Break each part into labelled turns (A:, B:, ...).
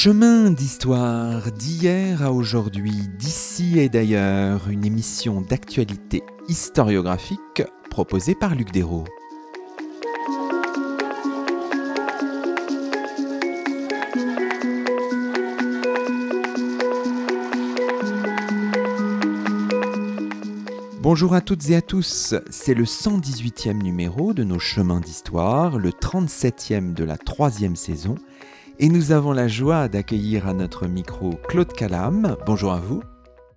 A: Chemin d'histoire d'hier à aujourd'hui, d'ici et d'ailleurs, une émission d'actualité historiographique proposée par Luc Dérault. Bonjour à toutes et à tous, c'est le 118e numéro de nos chemins d'histoire, le 37e de la troisième saison, et nous avons la joie d'accueillir à notre micro Claude Calam. Bonjour à vous.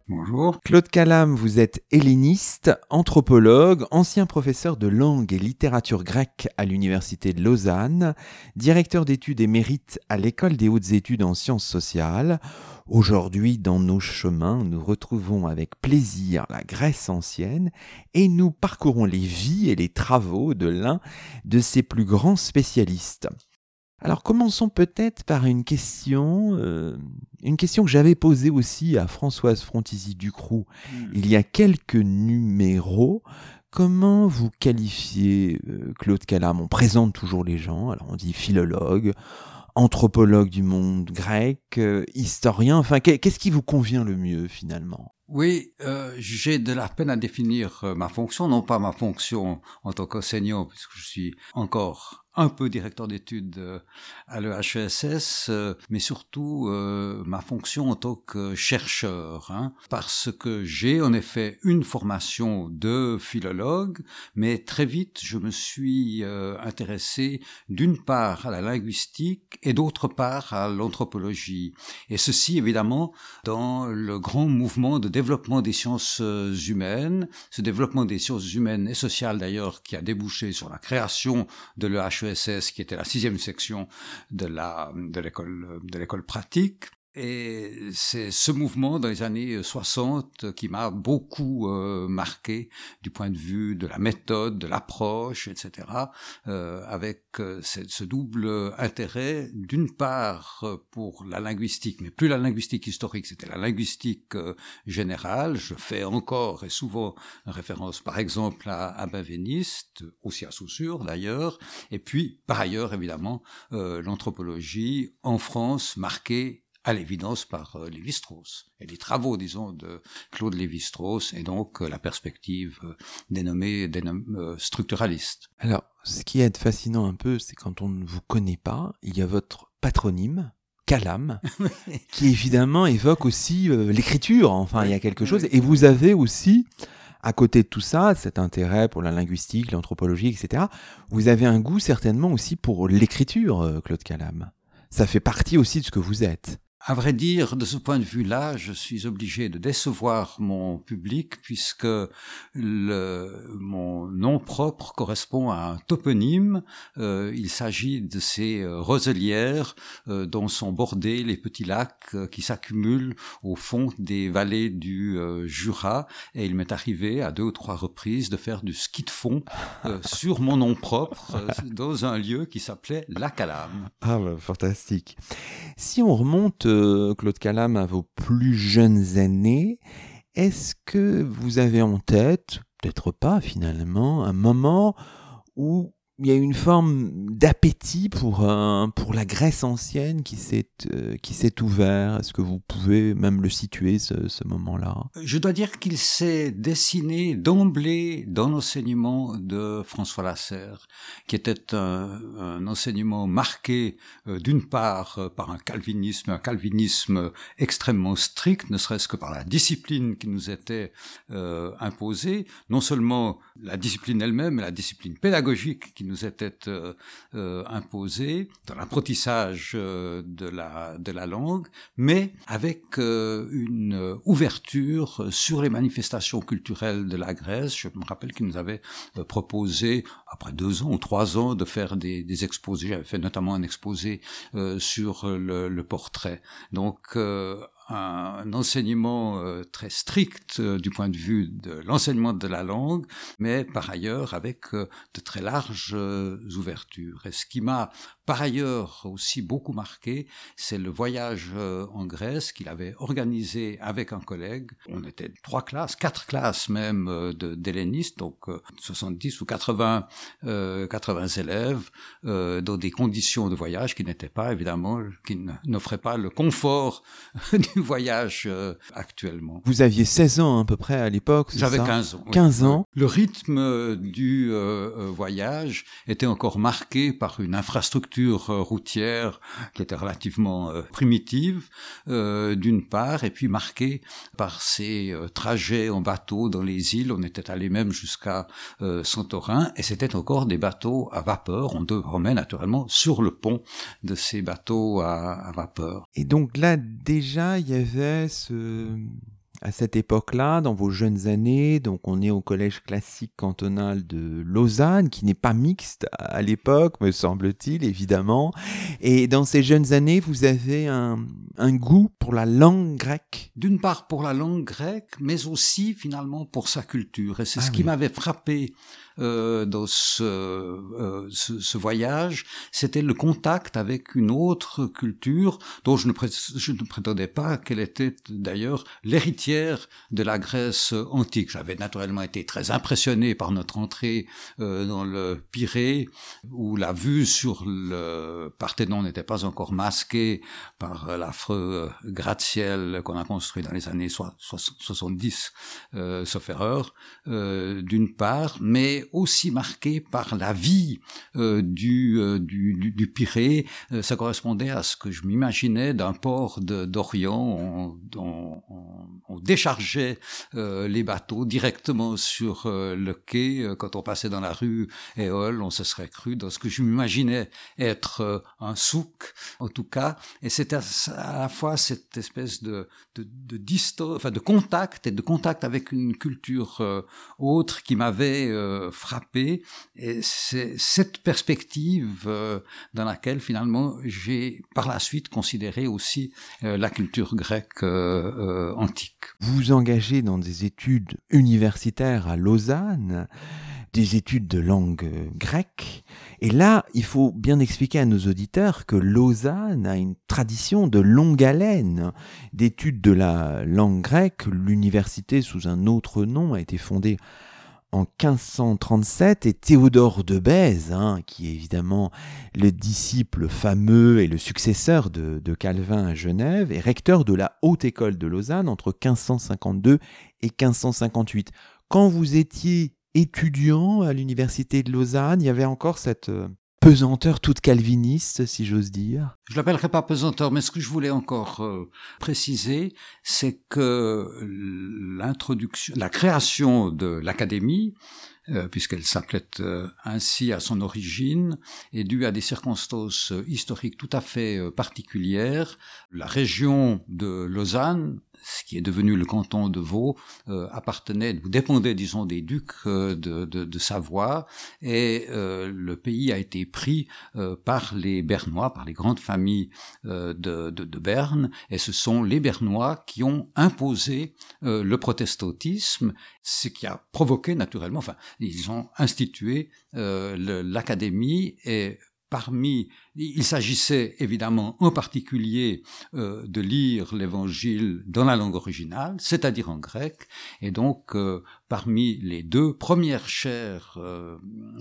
B: Bonjour.
A: Claude Calam, vous êtes helléniste, anthropologue, ancien professeur de langue et littérature grecque à l'Université de Lausanne, directeur d'études émérite à l'École des hautes études en sciences sociales. Aujourd'hui, dans nos chemins, nous retrouvons avec plaisir la Grèce ancienne et nous parcourons les vies et les travaux de l'un de ses plus grands spécialistes. Alors commençons peut-être par une question, euh, une question que j'avais posée aussi à Françoise Frontisy Ducroux hmm. il y a quelques numéros. Comment vous qualifiez euh, Claude Calam On présente toujours les gens, alors on dit philologue, anthropologue du monde grec, euh, historien, enfin qu'est-ce qui vous convient le mieux finalement?
B: Oui, euh, j'ai de la peine à définir ma fonction, non pas ma fonction en tant qu'enseignant, puisque je suis encore un peu directeur d'études euh, à l'EHESS, euh, mais surtout euh, ma fonction en tant que chercheur, hein, parce que j'ai en effet une formation de philologue, mais très vite je me suis intéressé d'une part à la linguistique et d'autre part à l'anthropologie. Et ceci évidemment dans le grand mouvement de développement des sciences humaines, ce développement des sciences humaines et sociales d'ailleurs qui a débouché sur la création de l'EHESS Qui était la sixième section de l'école de l'école pratique. Et c'est ce mouvement dans les années 60 qui m'a beaucoup euh, marqué du point de vue de la méthode, de l'approche, etc. Euh, avec euh, ce double intérêt, d'une part pour la linguistique, mais plus la linguistique historique, c'était la linguistique générale. Je fais encore et souvent référence, par exemple, à, à Benveniste, aussi à Saussure d'ailleurs, et puis par ailleurs évidemment l'anthropologie en France marquée à l'évidence par euh, Lévi-Strauss et les travaux, disons, de Claude Lévi-Strauss et donc euh, la perspective euh, dénommée, dénommée structuraliste.
A: Alors, ce qui est fascinant un peu, c'est quand on ne vous connaît pas, il y a votre patronyme, Calam, qui évidemment évoque aussi l'écriture. Enfin, il y a quelque chose. Et vous avez aussi, à côté de tout ça, cet intérêt pour la linguistique, l'anthropologie, etc., vous avez un goût certainement aussi pour l'écriture, Claude Calam. Ça fait partie aussi de ce que vous êtes.
B: À vrai dire, de ce point de vue-là, je suis obligé de décevoir mon public puisque le, mon nom propre correspond à un toponyme. Euh, il s'agit de ces euh, roselières euh, dont sont bordés les petits lacs euh, qui s'accumulent au fond des vallées du Jura. Et il m'est arrivé à deux ou trois reprises de faire du ski de fond sur mon nom propre dans un lieu qui s'appelait La Calame.
A: Ah, bah, fantastique. Si on remonte Claude Calam, à vos plus jeunes années, est-ce que vous avez en tête, peut-être pas finalement, un moment où il y a une forme d'appétit pour pour la Grèce ancienne qui s'est euh, ouvert. Est-ce que vous pouvez même le situer ce, ce moment-là?
B: Je dois dire qu'il s'est dessiné d'emblée dans l'enseignement de François Lasserre, qui était un, enseignement marqué euh, d'une part euh, par un calvinisme, un calvinisme extrêmement strict, ne serait-ce que par la discipline qui nous était euh, imposée, non seulement la discipline elle-même, mais la discipline pédagogique qui nous était euh, euh, imposé dans l'apprentissage euh, de la de la langue, mais avec une ouverture sur les manifestations culturelles de la Grèce. Je me rappelle qu'il nous avait proposé après deux ans ou trois ans de faire des, des exposés. J'avais fait notamment un exposé sur le, le, portrait. Donc un enseignement euh, très strict euh, du point de vue de l'enseignement de la langue, mais par ailleurs avec euh, de très larges ouvertures. Et par ailleurs aussi beaucoup marqué, c'est le voyage euh, en Grèce qu'il avait organisé avec un collègue. On était trois classes, quatre classes même euh, d'hellénistes, donc 70 ou 80, 80 élèves, dans des conditions de voyage qui n'étaient pas évidemment, qui n'offraient pas le confort du voyage actuellement.
A: Vous aviez 16 ans à peu près à l'époque
B: J'avais 15 ans.
A: 15 ans.
B: Le rythme du voyage était encore marqué par une infrastructure euh, routière qui était relativement euh, primitive, euh, d'une part, et puis marquée par ces trajets en bateau dans les îles. On était allé même jusqu'à Santorin, et c'était encore des bateaux à vapeur. On dormait naturellement sur le pont de ces bateaux à, à vapeur.
A: Et donc là, déjà, il y avait ce à cette époque-là, dans vos jeunes années, donc on est au collège classique cantonal de Lausanne, qui n'est pas mixte à l'époque, me semble-t-il, évidemment. Et dans ces jeunes années, vous avez un, un goût pour la langue grecque.
B: D'une part pour la langue grecque, mais aussi finalement pour sa culture. Et c'est ah ce qui m'avait frappé euh, dans ce, euh, ce, ce, voyage, c'était le contact avec une autre culture dont je ne, prétendais pas qu'elle était d'ailleurs l'héritière de la Grèce antique. J'avais naturellement été très impressionné par notre entrée euh, dans le Pirée, où la vue sur le Parthénon n'était pas encore masquée par l'affreux gratte-ciel qu'on a construit dans les années 70, euh, sauf erreur, euh, d'une part, mais aussi marqué par la vie euh, du, euh, du, du, du, Pirée. Euh, ça correspondait à ce que je m'imaginais d'un port d'Orient. On, on, déchargeait les bateaux directement sur le quai. Quand on passait dans la rue Éole, on se serait cru dans ce que je m'imaginais être un souk, en tout cas. Et c'était à, la fois cette espèce de, de, de contact et de contact avec une culture autre qui m'avait frappé. C'est cette perspective euh, dans laquelle finalement j'ai par la suite considéré aussi euh, la culture grecque euh, antique.
A: Vous engagez dans des études universitaires à Lausanne des études de langue grecque. Et là, il faut bien expliquer à nos auditeurs que Lausanne a une tradition de longue haleine d'études de la langue grecque. L'université, sous un autre nom, a été fondée en 1537 et Théodore de Bèze, hein, qui est évidemment le disciple fameux et le successeur de, Calvin à Genève, est recteur de la Haute École de Lausanne entre 1552 et 1558. Quand vous étiez étudiant à l'université de Lausanne, il y avait encore cette, euh, pesanteur toute calviniste, si j'ose dire
B: Je l'appellerai pas pesanteur, mais ce que je voulais encore euh, préciser, c'est que l'introduction, la création de l'académie, euh, puisqu'elle s'appelait euh, ainsi à son origine, est due à des circonstances historiques tout à fait particulières. La région de Lausanne ce qui est devenu le canton de Vaud, euh, appartenait, dépendait, disons, des ducs euh, de, de, de, Savoie, et euh, le pays a été pris euh, par les Bernois, par les grandes familles euh, de, de, de, Berne, et ce sont les Bernois qui ont imposé le protestantisme, ce qui a provoqué naturellement, enfin, ils ont institué l'académie et parmi il s'agissait évidemment en particulier euh, de lire l'évangile dans la langue originale, c'est-à-dire en grec, et donc euh, parmi les deux premières chaires euh,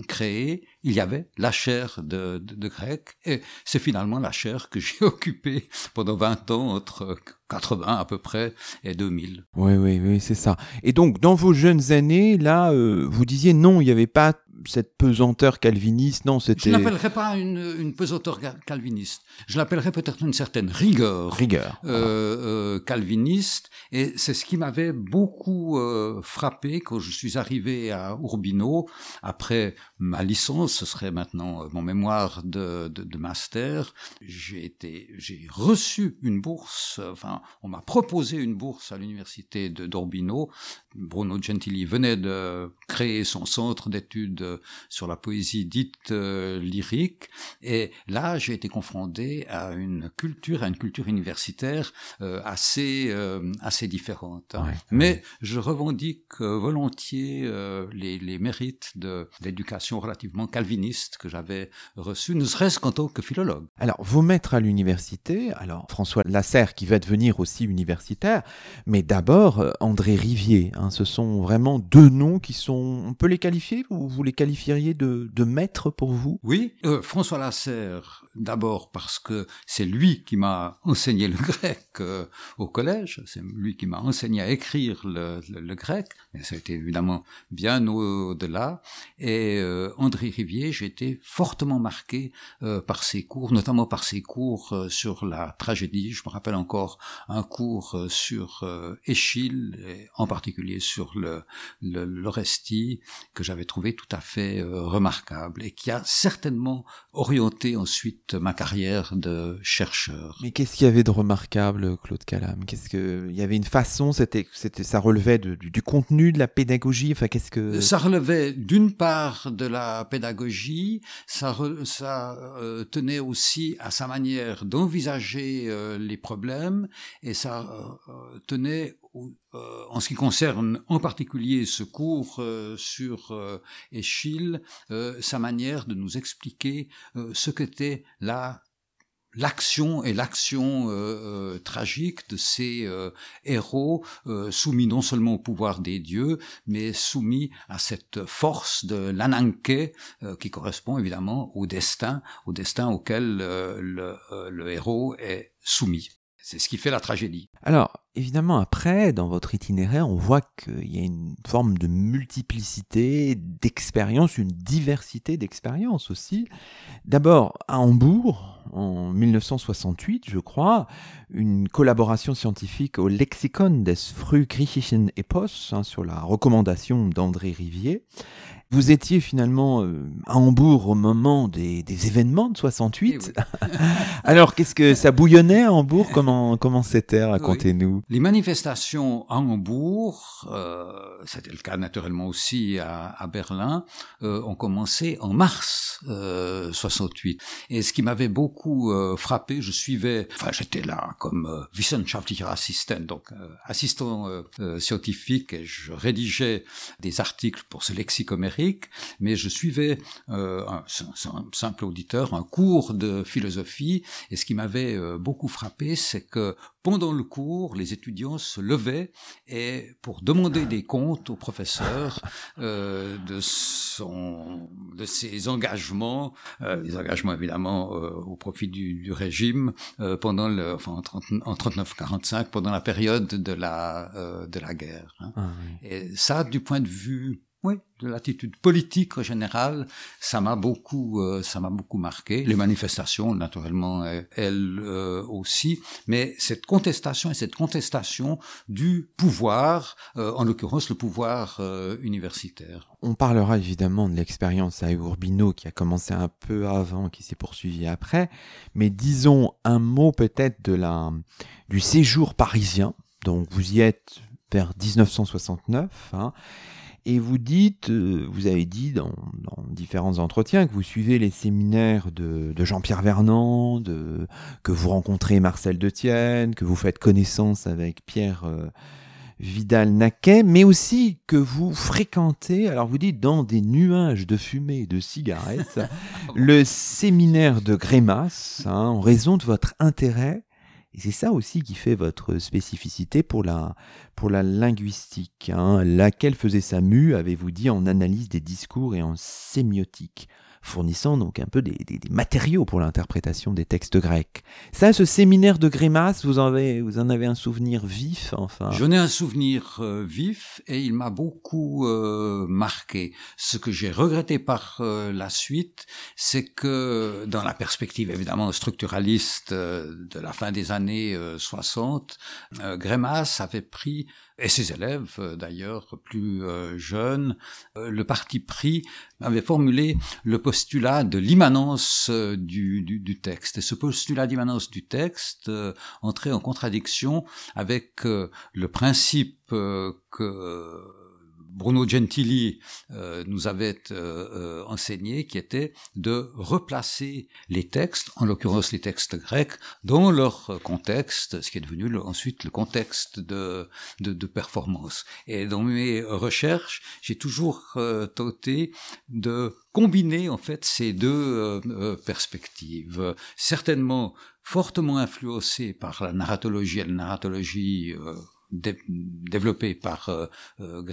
B: créées, il y avait la chaire de, de, de grec, et c'est finalement la chaire que j'ai occupée pendant 20 ans, entre 80 à peu près et 2000.
A: Oui, oui, oui, c'est ça. Et donc, dans vos jeunes années, là, vous disiez non, il n'y avait pas cette pesanteur calviniste, non, c'était...
B: Je n'appellerais pas une, une pesanteur calviniste. Je l'appellerais peut-être une certaine rigueur,
A: rigueur
B: euh, euh, calviniste. Et c'est ce qui m'avait beaucoup euh, frappé quand je suis arrivé à Urbino après ma licence. Ce serait maintenant mon mémoire de, de, de master. J'ai été, j'ai reçu une bourse. Enfin, on m'a proposé une bourse à l'université de d'Urbino. Bruno Gentili venait de créer son centre d'études sur la poésie dite lyrique. Et là, j'ai été confronté à une culture, à une culture universitaire assez assez différente. Hein. Mais je revendique volontiers les, les mérites de l'éducation relativement calviniste que j'avais reçue, ne serait-ce qu'en tant que philologue.
A: Alors, vos maîtres à l'université, alors François Lasserre qui va devenir aussi universitaire, mais d'abord euh, André Rivier. Hein, ce sont vraiment deux noms qui sont, on peut les qualifier ou vous les qualifieriez de, de pour vous?
B: Oui, euh, François Lasserre, d'abord parce que c'est lui qui m'a enseigné le grec euh, au collège, c'est lui qui m'a enseigné à écrire le, grec, mais ça a été évidemment bien au-delà. Et André Rivier, j'ai été fortement marqué par ses cours, notamment par ses cours sur la tragédie. Je me rappelle encore un cours euh, sur euh, Échille, et en particulier sur le, le l'Orestie, que j'avais trouvé tout à fait euh, remarquable et qui a certainement orienté ensuite ma carrière de chercheur.
A: Mais qu'est-ce qu'il y avait de remarquable, Claude Calam? Qu'est-ce que il y avait une façon, c'était, c'était, ça relevait du, du, contenu de la pédagogie? Enfin, qu'est-ce que
B: ça relevait d'une part de la pédagogie, ça, ça tenait aussi à sa manière d'envisager les problèmes et ça euh, euh, tenait euh, en ce qui concerne en particulier ce cours sur Échille, sa manière de nous expliquer ce qu'était la l'action et l'action tragique de ces héros soumis non seulement au pouvoir des dieux, mais soumis à cette force de l'ananke qui correspond évidemment au destin, au destin auquel le héros est soumis. C'est ce qui fait la tragédie.
A: Alors, évidemment, après, dans votre itinéraire, on voit qu'il y a une forme de multiplicité d'expériences, une diversité d'expériences aussi. D'abord, à Hambourg, en 1968, je crois, une collaboration scientifique au Lexikon des Frühgriechischen Epos, hein, sur la recommandation d'André Rivier. Vous étiez finalement euh, à Hambourg au moment des, des événements de 68. Eh Alors, qu'est-ce que ça bouillonnait à Hambourg? Comment comment c'était? Racontez-nous.
B: Les manifestations à Hambourg, euh, c'était le cas naturellement aussi à, à Berlin, euh, ont commencé en mars 68. Et ce qui m'avait beaucoup frappé, je suivais, enfin j'étais là comme Wissenschaftlicher Assistent, donc assistant scientifique, et je rédigeais des articles pour ce lexicomérique mais je suivais euh, un, un, simple auditeur un cours de philosophie, et ce qui m'avait euh, beaucoup frappé, c'est que pendant le cours, les étudiants se levaient et pour demander des comptes au professeur euh, de son, de ses engagements, euh, des engagements évidemment euh, au profit du, du régime pendant le, enfin en 39-45 pendant la période de la de la guerre. Hein. Ah, oui. Et ça, du point de vue oui, de l'attitude politique en général, ça m'a beaucoup, euh, ça m'a beaucoup marqué. Les manifestations, naturellement, elles euh, aussi, mais cette contestation et cette contestation du pouvoir, euh, en l'occurrence le pouvoir euh, universitaire.
A: On parlera évidemment de l'expérience à Urbino qui a commencé un peu avant, qui s'est poursuivie après, mais disons un mot peut-être de la du séjour parisien. Donc vous y êtes vers 1969. Hein, et vous dites, euh, vous avez dit dans, dans, différents entretiens que vous suivez les séminaires de, de Jean-Pierre Vernant, de, que vous rencontrez Marcel Detienne, que vous faites connaissance avec Pierre euh, Vidal-Naquet, mais aussi que vous fréquentez, alors vous dites dans des nuages de fumée et de cigarettes, le séminaire de Grémas, hein, en raison de votre intérêt et c'est ça aussi qui fait votre spécificité pour la, linguistique, hein, laquelle faisait sa mue, avez-vous dit, en analyse des discours et en sémiotique? Fournissant donc un peu des, des, des matériaux pour l'interprétation des textes grecs. Ça, ce séminaire de Grémas, vous en avez, vous en avez un souvenir vif, enfin?
B: J'en ai un souvenir euh, vif et il m'a beaucoup euh, marqué. Ce que j'ai regretté par euh, la suite, c'est que dans la perspective évidemment structuraliste euh, de la fin des années 60, Grémas avait pris et ses élèves euh, d'ailleurs plus euh, jeunes, euh, le parti pris avait formulé le postulat de l'immanence du, du, du, texte. Et ce postulat d'immanence du texte entrait en contradiction avec le principe que Bruno Gentili euh, nous avait euh, enseigné, qui était de replacer les textes, en l'occurrence les textes grecs, dans leur contexte, ce qui est devenu ensuite le contexte de, de, de, performance. Et dans mes recherches, j'ai toujours tenté de combiner en fait ces deux perspectives, certainement fortement influencées par la narratologie et la narratologie développé par euh, euh,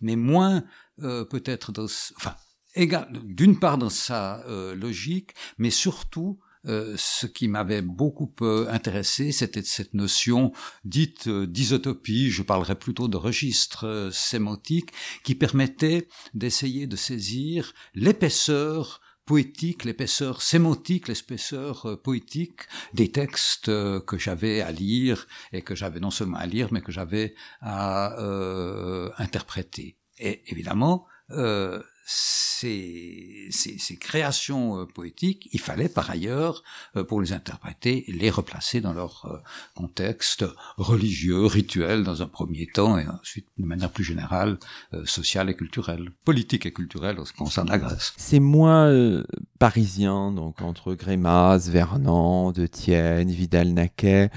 B: mais moins euh, peut-être dans, enfin, d'une part dans sa logique, mais surtout ce qui m'avait beaucoup intéressé, c'était cette notion dite d'isotopie, je parlerai plutôt de registre sémantique, qui permettait d'essayer de saisir l'épaisseur poétique, l'épaisseur sémantique, l'épaisseur euh, poétique des textes euh, que j'avais à lire et que j'avais non seulement à lire, mais que j'avais à euh, interpréter. Et évidemment, euh, ces, créations euh, poétiques, il fallait par ailleurs, euh, pour les interpréter, les replacer dans leur euh, contexte religieux, rituel dans un premier temps, et ensuite de manière plus générale, sociale et culturelle, politique et culturelle en ce qui concerne la Grèce.
A: C'est moins parisien, donc entre Grémas, Vernon, De Tienne, Vidal-Naquet.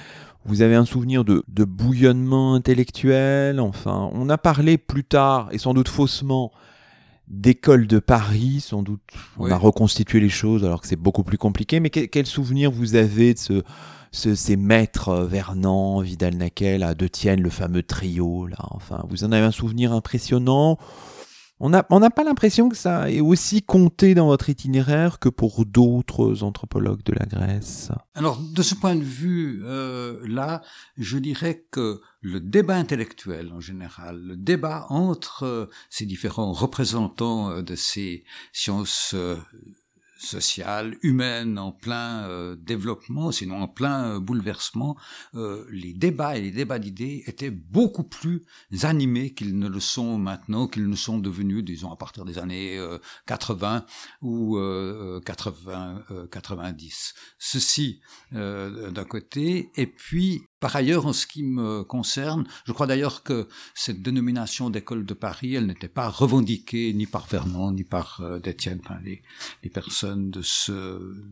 A: Vous avez un souvenir de, de bouillonnement intellectuel, enfin, on a parlé plus tard, et sans doute faussement, d'école de Paris, sans doute. On a reconstitué les choses alors que c'est beaucoup plus compliqué. Mais quel, souvenir vous avez de ce, ce, ces maîtres euh, Vernon, Vidal-Naquet, à De Tienne, le fameux trio là. Enfin, vous en avez un souvenir impressionnant? On n'a on pas l'impression que ça est aussi compté dans votre itinéraire que pour d'autres anthropologues de la Grèce?
B: Alors, de ce point de vue-là, euh, je dirais que le débat intellectuel en général, le débat entre euh, ces différents représentants euh, de ces sciences sociale, humaine, en plein euh, développement, sinon en plein euh, bouleversement, euh, les débats et les débats d'idées étaient beaucoup plus animés qu'ils ne le sont maintenant, qu'ils ne sont devenus, disons, à partir des années 80 ou 80, 90. Ceci d'un côté, et puis par ailleurs, en ce qui me concerne, je crois d'ailleurs que cette dénomination d'école de Paris, elle n'était pas revendiquée ni par Vernon, ni par euh, Détienne, enfin, les, personnes de ce,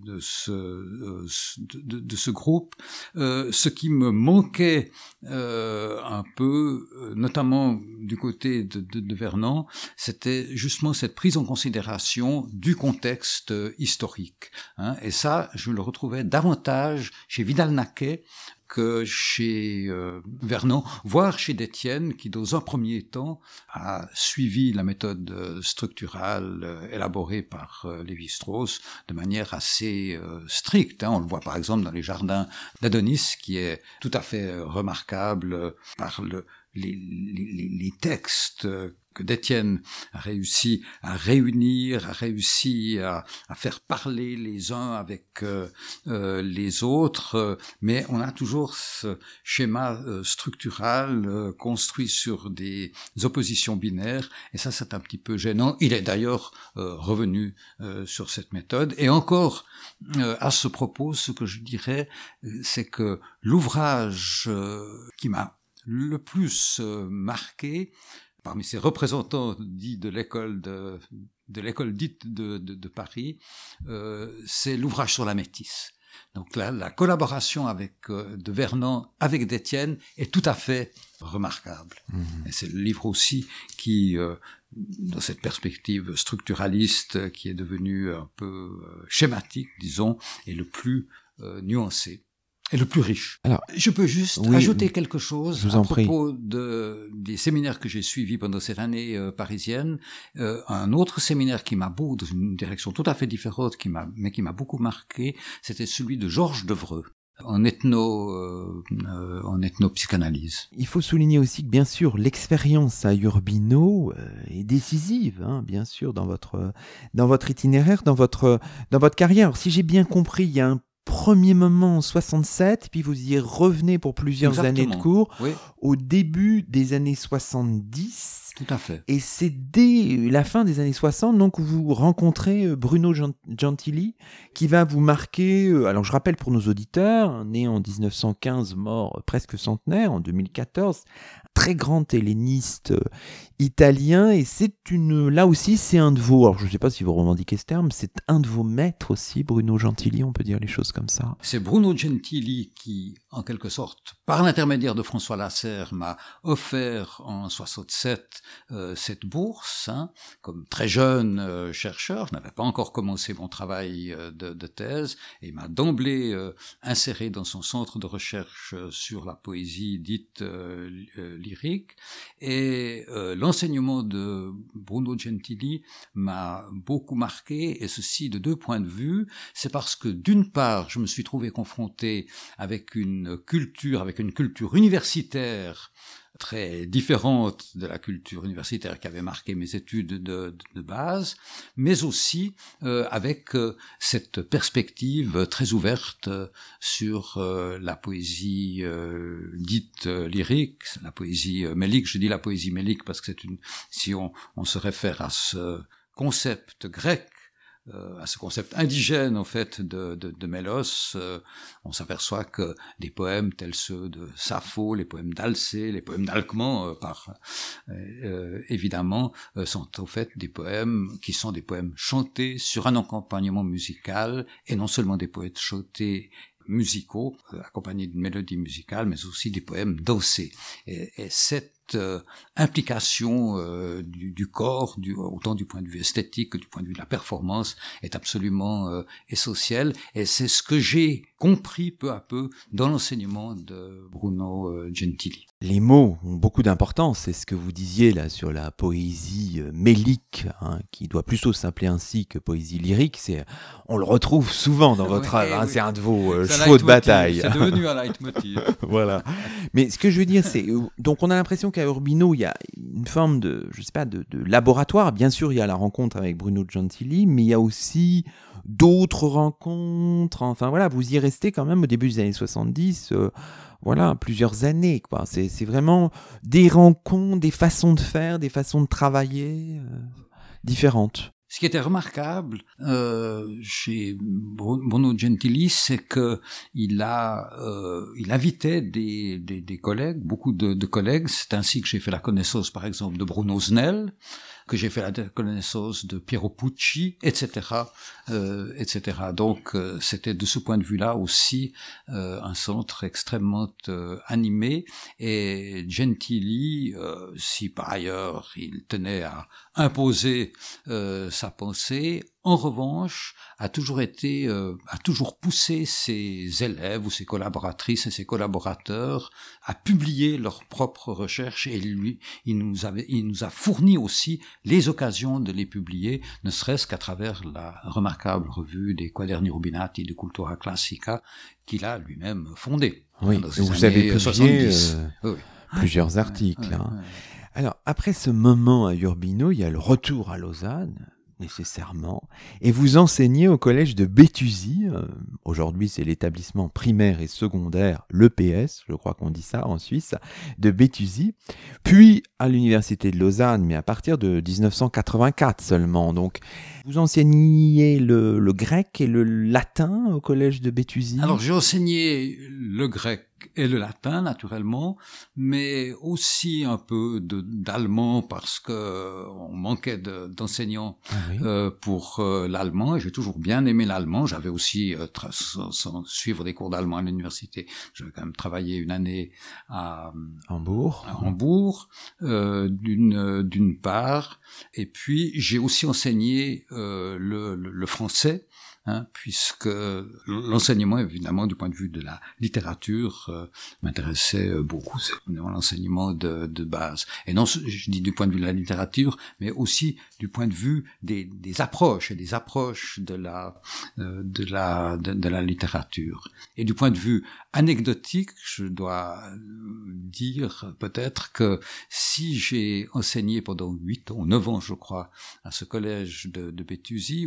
B: de ce, euh, de, ce groupe. Euh, ce qui me manquait euh, un peu, euh, notamment du côté de, de Vernon, c'était justement cette prise en considération du contexte historique. Hein, et ça, je le retrouvais davantage chez Vidal-Naquet, que chez euh, Vernon, voire chez Détienne, qui dans un premier temps a suivi la méthode euh, structurale euh, élaborée par Lévi-Strauss de manière assez stricte. Hein. On le voit par exemple dans les jardins d'Adonis, qui est tout à fait remarquable par le, les, les, les, textes que d'Étienne a réussi à réunir, a réussi à, faire parler les uns avec euh, euh les autres, euh, mais on a toujours ce schéma structural construit sur des oppositions binaires, et ça c'est un petit peu gênant. Il est d'ailleurs revenu sur cette méthode, et encore à ce propos, ce que je dirais, c'est que l'ouvrage qui m'a le plus marqué, parmi ces représentants dits de l'école de, de l'école dite de, de, de Paris, euh, c'est l'ouvrage sur la métisse. Donc la, la collaboration avec euh, de Vernon avec d'Étienne est tout à fait remarquable. Mmh. Et c'est le livre aussi qui, euh, dans cette perspective structuraliste qui est devenue un peu euh, schématique, disons, est le plus euh, nuancé et le plus riche. Alors, je peux juste ajouter quelque chose à propos de, des séminaires que j'ai suivis pendant cette année euh, parisienne. Euh, un autre séminaire qui m'a beaucoup, dans une direction tout à fait différente, qui m'a, mais qui m'a beaucoup marqué, c'était celui de Georges Devreux en ethno euh, euh, en ethnopsychanalyse.
A: Il faut souligner aussi que bien sûr l'expérience à Urbino est décisive, hein, bien sûr dans votre dans votre itinéraire, dans votre dans votre carrière. Alors, si j'ai bien compris, il y a un premier moment en 67, puis vous y revenez pour plusieurs années de cours, au début des années 70.
B: Tout à fait.
A: Et c'est dès la fin des années 60 donc, que vous rencontrez euh, Bruno Gentili, qui va vous marquer, euh, alors je rappelle pour nos auditeurs, né en 1915, mort presque centenaire, en 2014, très grand helléniste euh, italien et c'est une là aussi c'est un de vos alors je ne sais pas si vous revendiquez ce terme c'est un de vos maîtres aussi Bruno Gentili on peut dire les choses comme ça
B: c'est Bruno Gentili qui en quelque sorte par l'intermédiaire de François Lasserre m'a offert en 67 euh, cette bourse hein, comme très jeune euh, chercheur je n'avais pas encore commencé mon travail de, de, thèse et m'a d'emblée inséré dans son centre de recherche sur la poésie dite lyrique. Et euh, l'enseignement de Bruno Gentili m'a beaucoup marqué, et ceci de deux points de vue. C'est parce que d'une part, je me suis trouvé confronté avec une culture, avec une culture universitaire très différente de la culture universitaire qui avait marqué mes études de, base, mais aussi euh, avec euh, cette perspective très ouverte sur euh, la poésie dite lyrique, la poésie mélique. Je dis la poésie mélique parce que c'est une, si on se réfère à ce concept grec euh, à ce concept indigène en fait de, de, de Mélos, euh, on s'aperçoit que des poèmes tels ceux de Sappho, les poèmes d'Alcée, les poèmes d'Alcman, euh, par évidemment, sont au fait des poèmes qui sont des poèmes chantés sur un accompagnement musical et non seulement des poètes chantés musicaux accompagnés d'une mélodie musicale, mais aussi des poèmes dansés. Et, et cette euh, implication euh, du, du, corps, du, autant du point de vue esthétique que du point de vue de la performance, est absolument euh, essentielle. Et c'est ce que j'ai compris peu à peu dans l'enseignement de Bruno Gentili.
A: Les mots ont beaucoup d'importance. C'est ce que vous disiez là sur la poésie mélique, hein, qui doit plutôt s'appeler ainsi que poésie lyrique. C'est, on le retrouve souvent dans votre art. Hein, c'est un de vos chevaux de bataille.
B: C'est devenu un leitmotiv.
A: voilà. Mais ce que je veux dire, c'est donc on a l'impression qu'à Urbino, il y a une forme de, je sais pas, de, laboratoire. Bien sûr, il y a la rencontre avec Bruno Gentili, mais il y a aussi d'autres rencontres. Enfin voilà, vous y restez quand même au début des années 70. Euh, voilà, plusieurs années, quoi. C'est vraiment des rencontres, des façons de faire, des façons de travailler euh, différentes.
B: Ce qui était remarquable euh, chez Bruno Gentili, c'est que il a, euh, il invitait des, des, des, collègues, beaucoup de, de collègues. C'est ainsi que j'ai fait la connaissance, par exemple, de Bruno Snell, que j'ai fait la connaissance de Piero Pucci, etc., euh, etc. Donc, euh, c'était de ce point de vue-là aussi euh, un centre extrêmement euh, animé. Et Gentili, si par ailleurs il tenait à imposer sa pensée, en revanche, a toujours été, euh, a toujours poussé ses élèves ou ses collaboratrices et ses collaborateurs à publier leurs propres recherches et lui, il nous avait, il nous a fourni aussi les occasions de les publier, ne serait-ce qu'à travers la remarquable revue des Quaderni Rubinati de Cultura Classica qu'il a lui-même fondée.
A: Oui, vous avez publié euh, plusieurs articles. Hein. Alors, après ce moment à Urbino, il y a le retour à Lausanne nécessairement, et vous enseignez au collège de Béthusy. Euh, aujourd'hui, c'est l'établissement primaire et secondaire, l'EPS, je crois qu'on dit ça en Suisse, de Béthusy, puis à l'université de Lausanne, mais à partir de 1984 seulement. Donc, vous enseigniez le, le grec et le latin au collège de Béthusy
B: Alors, j'ai enseigné le grec et le latin naturellement, mais aussi un peu d'allemand parce que on manquait d'enseignants ah euh, pour euh, l'allemand. Et j'ai toujours bien aimé l'allemand. J'avais aussi euh, sans, suivre des cours d'allemand à l'université. J'avais quand même travaillé une année à
A: Hambourg,
B: à Hambourg euh, d'une d'une part, et puis j'ai aussi enseigné le, le, le français hein, puisque l'enseignement, évidemment, du point de vue de la littérature, euh, m'intéressait euh, beaucoup. C'est l'enseignement de, de, base. Et non, je dis du point de vue de la littérature, mais aussi du point de vue des, des approches et des approches de la euh, de la de, la littérature. Et du point de vue anecdotique, je dois dire peut-être que si j'ai enseigné pendant huit ans, neuf ans, je crois, à ce collège de, de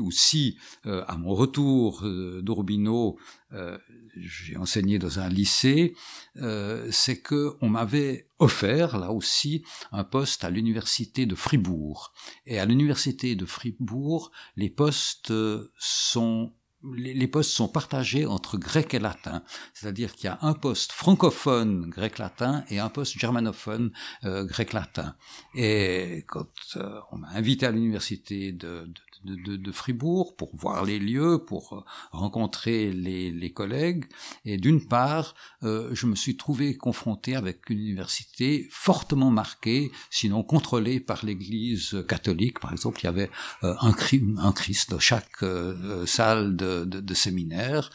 B: ou si à mon retour retour d'Urbino, j'ai enseigné dans un lycée, c'est que on m'avait offert là aussi un poste à l'université de Fribourg. Et à l'université de Fribourg, les postes sont les, postes sont partagés entre grec et latin, c'est-à-dire qu'il y a un poste francophone grec-latin et un poste germanophone euh, grec-latin. Et quand euh, on m'a invité à l'université de, de, de, Fribourg pour voir les lieux, pour euh, rencontrer les, les collègues. Et d'une part, euh, je me suis trouvé confronté avec une université fortement marquée, sinon contrôlée par l'Église catholique. Par exemple, il y avait euh, un, un Christ dans chaque salle de, de, de séminaire,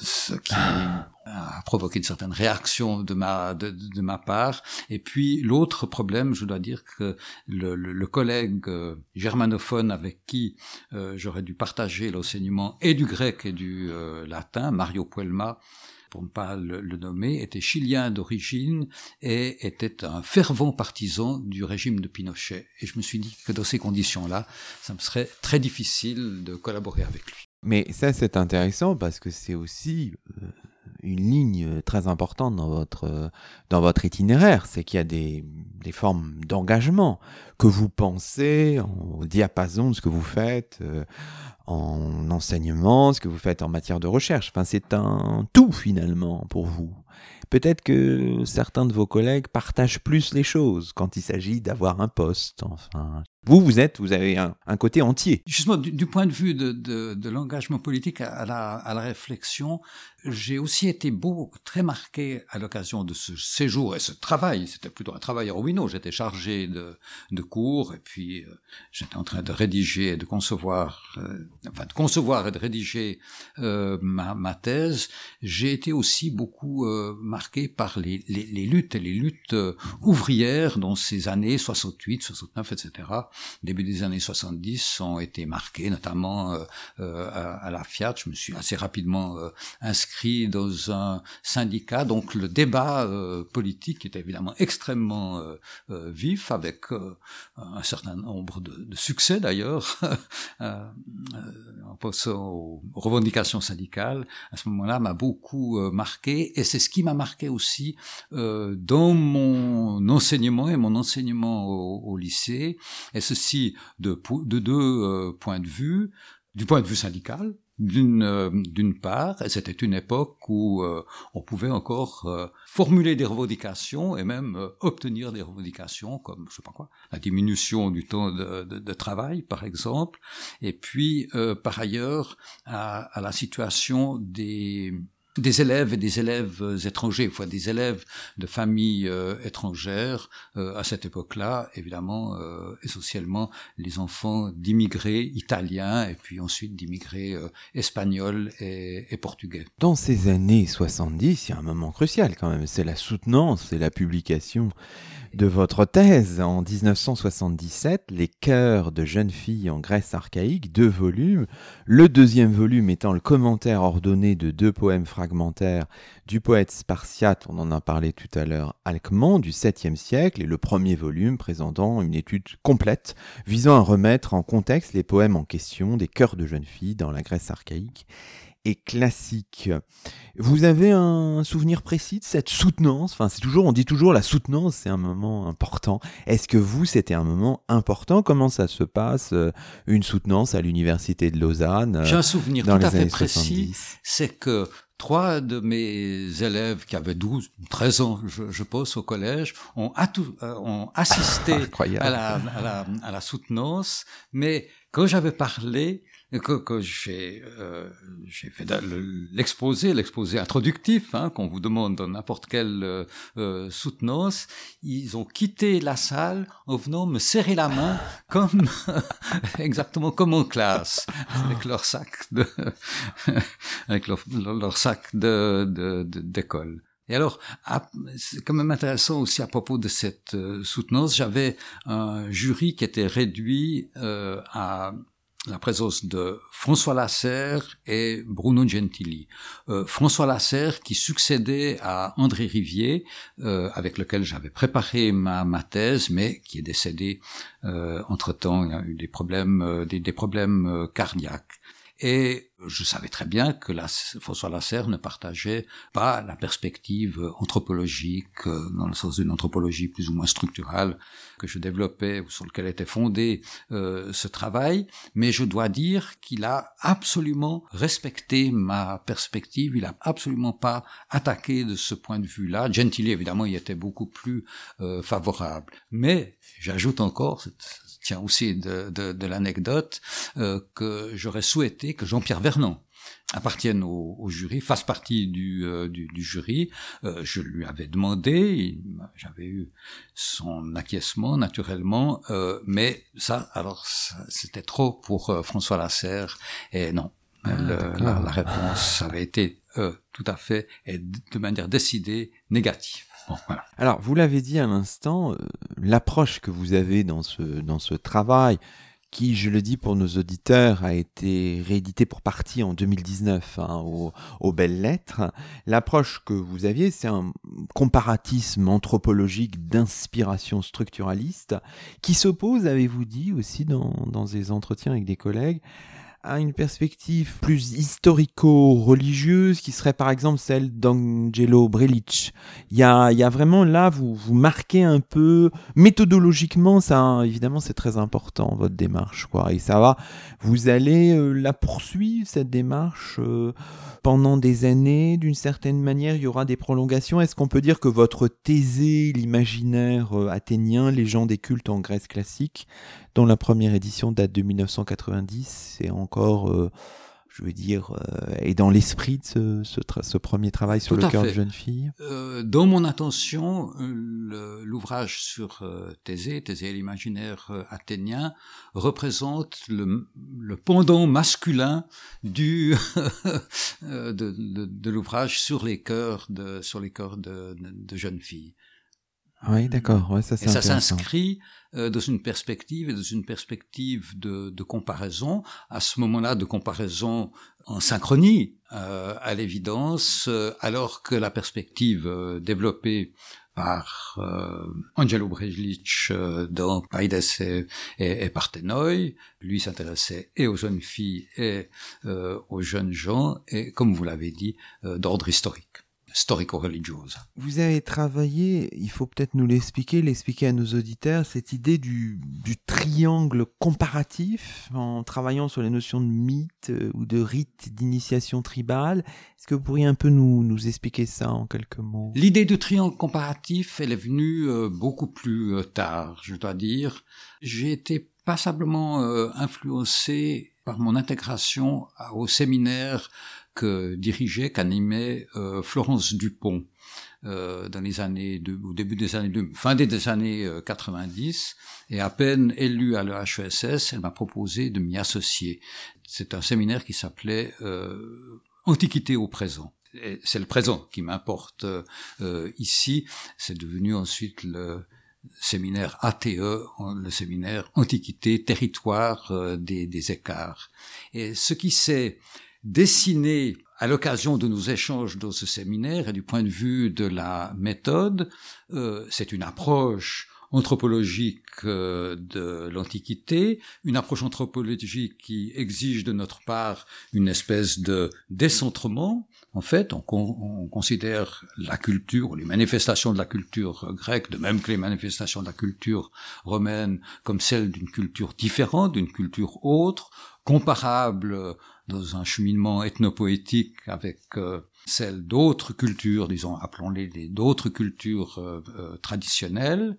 B: ce qui a provoqué une certaine réaction de ma de, de ma part. Et puis l'autre problème, je dois dire que le, le, collègue euh, germanophone avec qui euh, j'aurais dû partager l'enseignement et du grec et du euh, latin, Mario Puelma, pour ne pas le, le nommer, était chilien d'origine et était un fervent partisan du régime de Pinochet. Et je me suis dit que dans ces conditions-là, ça me serait très difficile de collaborer avec lui.
A: Mais ça, c'est intéressant parce que c'est aussi une ligne très importante dans votre, dans votre itinéraire, c'est qu'il y a des, des formes d'engagement que vous pensez au diapason de ce que vous faites euh, en enseignement, ce que vous faites en matière de recherche. Enfin, c'est un tout finalement pour vous. Peut-être que certains de vos collègues partagent plus les choses quand il s'agit d'avoir un poste. Enfin, vous, vous êtes, vous avez un, un côté entier.
B: Justement, du, point de vue de, de, de l'engagement politique à la, à la réflexion, j'ai aussi été beau, très marqué à l'occasion de ce séjour et ce travail. C'était plutôt un travail à Robino. J'étais chargé de, de cours et puis euh, j'étais en train de rédiger et de concevoir, euh, enfin de concevoir et de rédiger euh, ma, ma, thèse. J'ai été aussi beaucoup euh, marqué par les, les, les, luttes et les luttes ouvrières dans ces années 68, 69, etc début des années 70 ont été marqués, notamment euh, euh, à, la Fiat. Je me suis assez rapidement euh, inscrit dans un syndicat, donc le débat politique était évidemment extrêmement vif, avec un certain nombre de, succès d'ailleurs, en passant aux revendications syndicales. À ce moment-là, m'a beaucoup marqué, et c'est ce qui m'a marqué aussi dans mon enseignement et mon enseignement au, lycée. Ceci de, de deux euh, points de vue. Du point de vue syndical, d'une euh, d'une part, et c'était une époque où euh, on pouvait encore formuler des revendications et même obtenir des revendications comme je sais pas quoi, la diminution du temps de, travail par exemple, et puis par ailleurs à la situation des des élèves et des élèves euh, étrangers, fois des élèves de familles euh, étrangères, euh, à cette époque-là, évidemment, essentiellement les enfants d'immigrés italiens et puis ensuite d'immigrés espagnols et, et, portugais.
A: Dans ces années 70, il y a un moment crucial quand même, c'est la soutenance, c'est la publication de votre thèse. En 1977, Les chœurs de jeunes filles en Grèce archaïque, deux volumes, le deuxième volume étant le commentaire ordonné de deux poèmes fragmentaires du poète spartiate, on en a parlé tout à l'heure, Alcman, du 7e siècle, et le premier volume présentant une étude complète visant à remettre en contexte les poèmes en question des chœurs de jeunes filles dans la Grèce archaïque et classique. Vous avez un souvenir précis de cette soutenance? Enfin, c'est toujours, on dit toujours la soutenance, c'est un moment important. Est-ce que vous, c'était un moment important? Comment ça se passe euh, une soutenance à l'université de Lausanne euh,
B: J'ai un souvenir tout à fait précis, c'est que trois de mes élèves qui avaient 12, 13 ans, je, je pense, au collège, ont, euh, ont assisté à la, à, la, à la soutenance, mais quand j'avais parlé, que, que j'ai euh, fait l'exposé, l'exposé introductif hein, qu'on vous demande dans n'importe quelle euh, euh, soutenance, ils ont quitté la salle en venant me serrer la main comme exactement comme en classe avec leur sac de avec leur, leur sac de d'école. De, et alors, c'est quand même intéressant aussi à propos de cette euh, soutenance, j'avais un jury qui était réduit euh, à la présence de François Lasserre et Bruno Gentili. Euh, François Lasserre qui succédait à André Rivier, euh, avec lequel j'avais préparé ma, thèse, mais qui est décédé euh, entre-temps, il a eu des problèmes, euh, des, problèmes cardiaques. Et je savais très bien que la, François Lasserre ne partageait pas la perspective anthropologique, euh, dans le sens d'une anthropologie plus ou moins structurale que je développais ou sur lequel était fondé euh, ce travail. Mais je dois dire qu'il a absolument respecté ma perspective. Il a absolument pas attaqué de ce point de vue-là. Gentili, évidemment, il était beaucoup plus euh, favorable. Mais j'ajoute encore, tient aussi de, de, de l'anecdote, euh, que j'aurais souhaité que Jean-Pierre Vernon appartienne au, au, jury, fasse partie du, euh, du, du jury. Euh, je lui avais demandé, j'avais eu son acquiescement naturellement, euh, mais ça, alors c'était trop pour euh, François Lasserre, et non. Ah, la, la, réponse avait été tout à fait et de manière décidée négative.
A: Alors, vous l'avez dit à l'instant, euh, l'approche que vous avez dans ce, dans ce travail, qui, je le dis pour nos auditeurs, a été réédité pour partie en 2019 hein, aux, belles lettres. L'approche que vous aviez, c'est un comparatisme anthropologique d'inspiration structuraliste qui s'oppose, avez-vous dit aussi dans, dans des entretiens avec des collègues, à une perspective plus historico-religieuse qui serait par exemple celle d'Angelo Brelic. Il y a, y a vraiment là, vous, vous marquez un peu, méthodologiquement, ça, évidemment, c'est très important, votre démarche, quoi. Et ça va, vous allez euh, la poursuivre, cette démarche, euh, pendant des années, d'une certaine manière, il y aura des prolongations. Est-ce qu'on peut dire que votre thésée, l'imaginaire euh, athénien, les gens des cultes en Grèce classique, dont la première édition date de 1990, c'est encore, euh, je veux dire, euh, est dans l'esprit de ce, ce, ce, premier travail sur Tout le cœur de jeune fille?
B: Euh, Dans mon attention, l'ouvrage sur Thésée, Thésée et l'imaginaire athénien, représente le, le pendant masculin du de, de, de l'ouvrage sur les cœurs de sur les cœurs de, de jeunes filles.
A: Oui, d'accord. Ouais, ça,
B: et ça s'inscrit euh, dans une perspective et dans une perspective de, de comparaison. À ce moment-là, de comparaison en synchronie, euh, à l'évidence, euh, alors que la perspective développée par Angelo Brejlic dans Paides et, et, et Parthenoi. Lui s'intéressait et aux jeunes filles et aux jeunes gens, et comme vous l'avez dit, d'ordre historique historico-religieuse.
A: Vous avez travaillé, il faut peut-être nous l'expliquer, l'expliquer à nos auditeurs, cette idée du, du, triangle comparatif en travaillant sur les notions de mythe euh, ou de rite d'initiation tribale. Est-ce que vous pourriez un peu nous, nous expliquer ça en quelques mots?
B: L'idée du triangle comparatif, elle est venue euh, beaucoup plus euh, tard, je dois dire. J'ai été passablement influencé par mon intégration au séminaire que dirigeait, qu'animait euh, Florence Dupont euh, dans les années de, au début des années de, fin des années 90 euh, et à peine élue à l'EHESS, elle m'a proposé de m'y associer. C'est un séminaire qui s'appelait euh, Antiquité au présent. C'est le présent qui m'importe euh, ici. C'est devenu ensuite le séminaire ATE, le séminaire Antiquité, territoire des, des écarts. Et ce qui s'est dessiné à l'occasion de nos échanges dans ce séminaire et du point de vue de la méthode, euh, c'est une approche anthropologique euh, de l'Antiquité, une approche anthropologique qui exige de notre part une espèce de décentrement. En fait, on, on considère la culture, les manifestations de la culture grecque, de même que les manifestations de la culture romaine, comme celles d'une culture différente, d'une culture autre, comparable dans un cheminement ethnopoétique avec euh, celle d'autres cultures, disons, appelons-les d'autres cultures euh, euh, traditionnelles,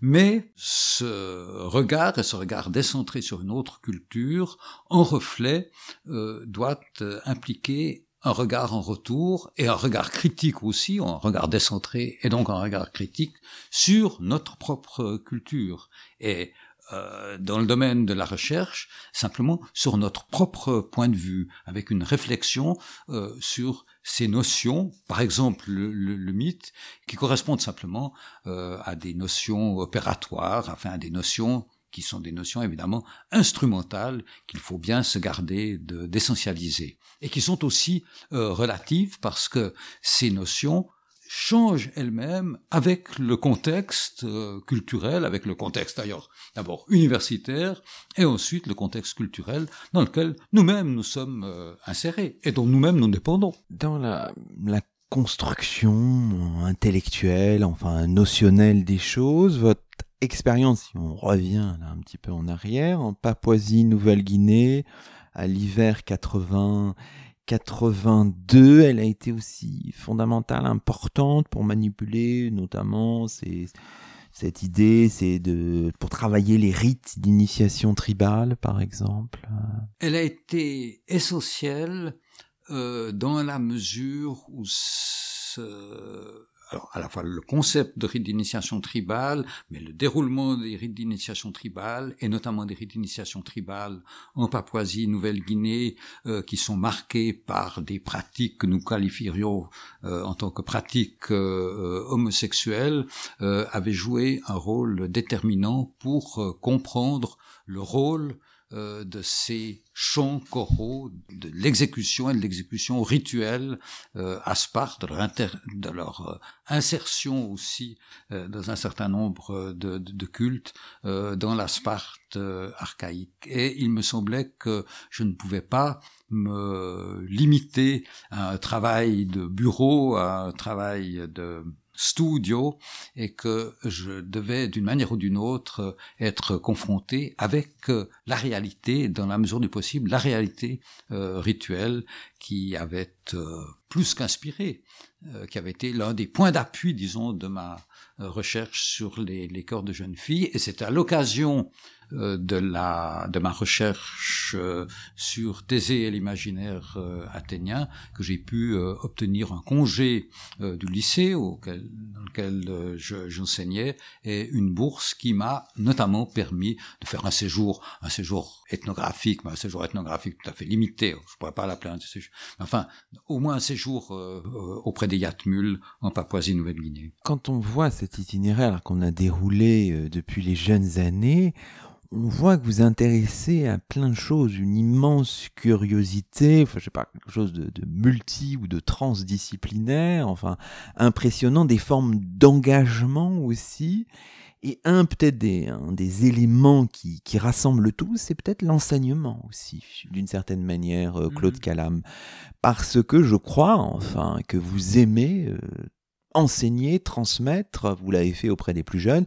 B: mais ce regard et ce regard décentré sur une autre culture, en reflet, doit impliquer un regard en retour et un regard critique aussi, un regard décentré et donc un regard critique sur notre propre culture. Et euh, dans le domaine de la recherche, simplement sur notre propre point de vue, avec une réflexion euh, sur ces notions, par exemple le, le, le mythe, qui correspondent simplement euh, à des notions opératoires, enfin à des notions qui sont des notions évidemment instrumentales qu'il faut bien se garder d'essentialiser, et qui sont aussi euh, relatives parce que ces notions change elle-même avec le contexte euh, culturel, avec le contexte d'ailleurs d'abord universitaire et ensuite le contexte culturel dans lequel nous-mêmes nous sommes euh, insérés et dont nous-mêmes nous dépendons.
A: Dans la, construction intellectuelle, enfin notionnelle des choses, votre expérience, si on revient un petit peu en arrière, en Papouasie, Nouvelle-Guinée, à l'hiver 80 82, elle a été aussi fondamentale, importante pour manipuler notamment cette idée, c'est de pour travailler les rites d'initiation tribale, par exemple.
B: Elle a été essentielle euh, dans la mesure où ce, alors à la fois le concept de rite d'initiation tribale, mais le déroulement des rites d'initiation tribale, et notamment des rites d'initiation tribale en Papouasie, Nouvelle-Guinée, euh, qui sont marqués par des pratiques que nous qualifierions euh, en tant que pratiques euh, homosexuelles, avaient joué un rôle déterminant pour comprendre le rôle euh, de ces chants choraux, de l'exécution et de l'exécution rituelle euh, à Sparte, de leur, de leur euh, insertion aussi dans un certain nombre de, de cultes dans la Sparte archaïque. Et il me semblait que je ne pouvais pas me limiter à un travail de bureau, à un travail de studio et que je devais d'une manière ou d'une autre être confronté avec euh, la réalité, dans la mesure du possible, la réalité euh, rituelle qui avait euh, plus qu'inspiré, qui avait été l'un des points d'appui, disons, de ma recherche sur les, les corps de jeunes filles. Et c'est à l'occasion de la de ma recherche euh, sur Thésée et l'imaginaire euh, athénien que j'ai pu obtenir un congé du lycée auquel, dans lequel j'enseignais et une bourse qui m'a notamment permis de faire un séjour un séjour ethnographique mais un séjour ethnographique tout à fait limité je pourrais pas l'appeler un séjour enfin au moins un séjour auprès des Yatmuls en Papouasie-Nouvelle-Guinée.
A: Quand on voit cet itinéraire qu'on a déroulé depuis les jeunes années, on voit que vous intéressez à plein de choses, une immense curiosité, enfin je sais pas, quelque chose de, multi ou de transdisciplinaire, enfin impressionnant, des formes d'engagement aussi. Et un peut-être des, des éléments qui, qui rassemblent tout, c'est peut-être l'enseignement aussi, d'une certaine manière, euh, Claude mmh. Calam. Parce que je crois, enfin, que vous aimez euh, enseigner, transmettre, vous l'avez fait auprès des plus jeunes,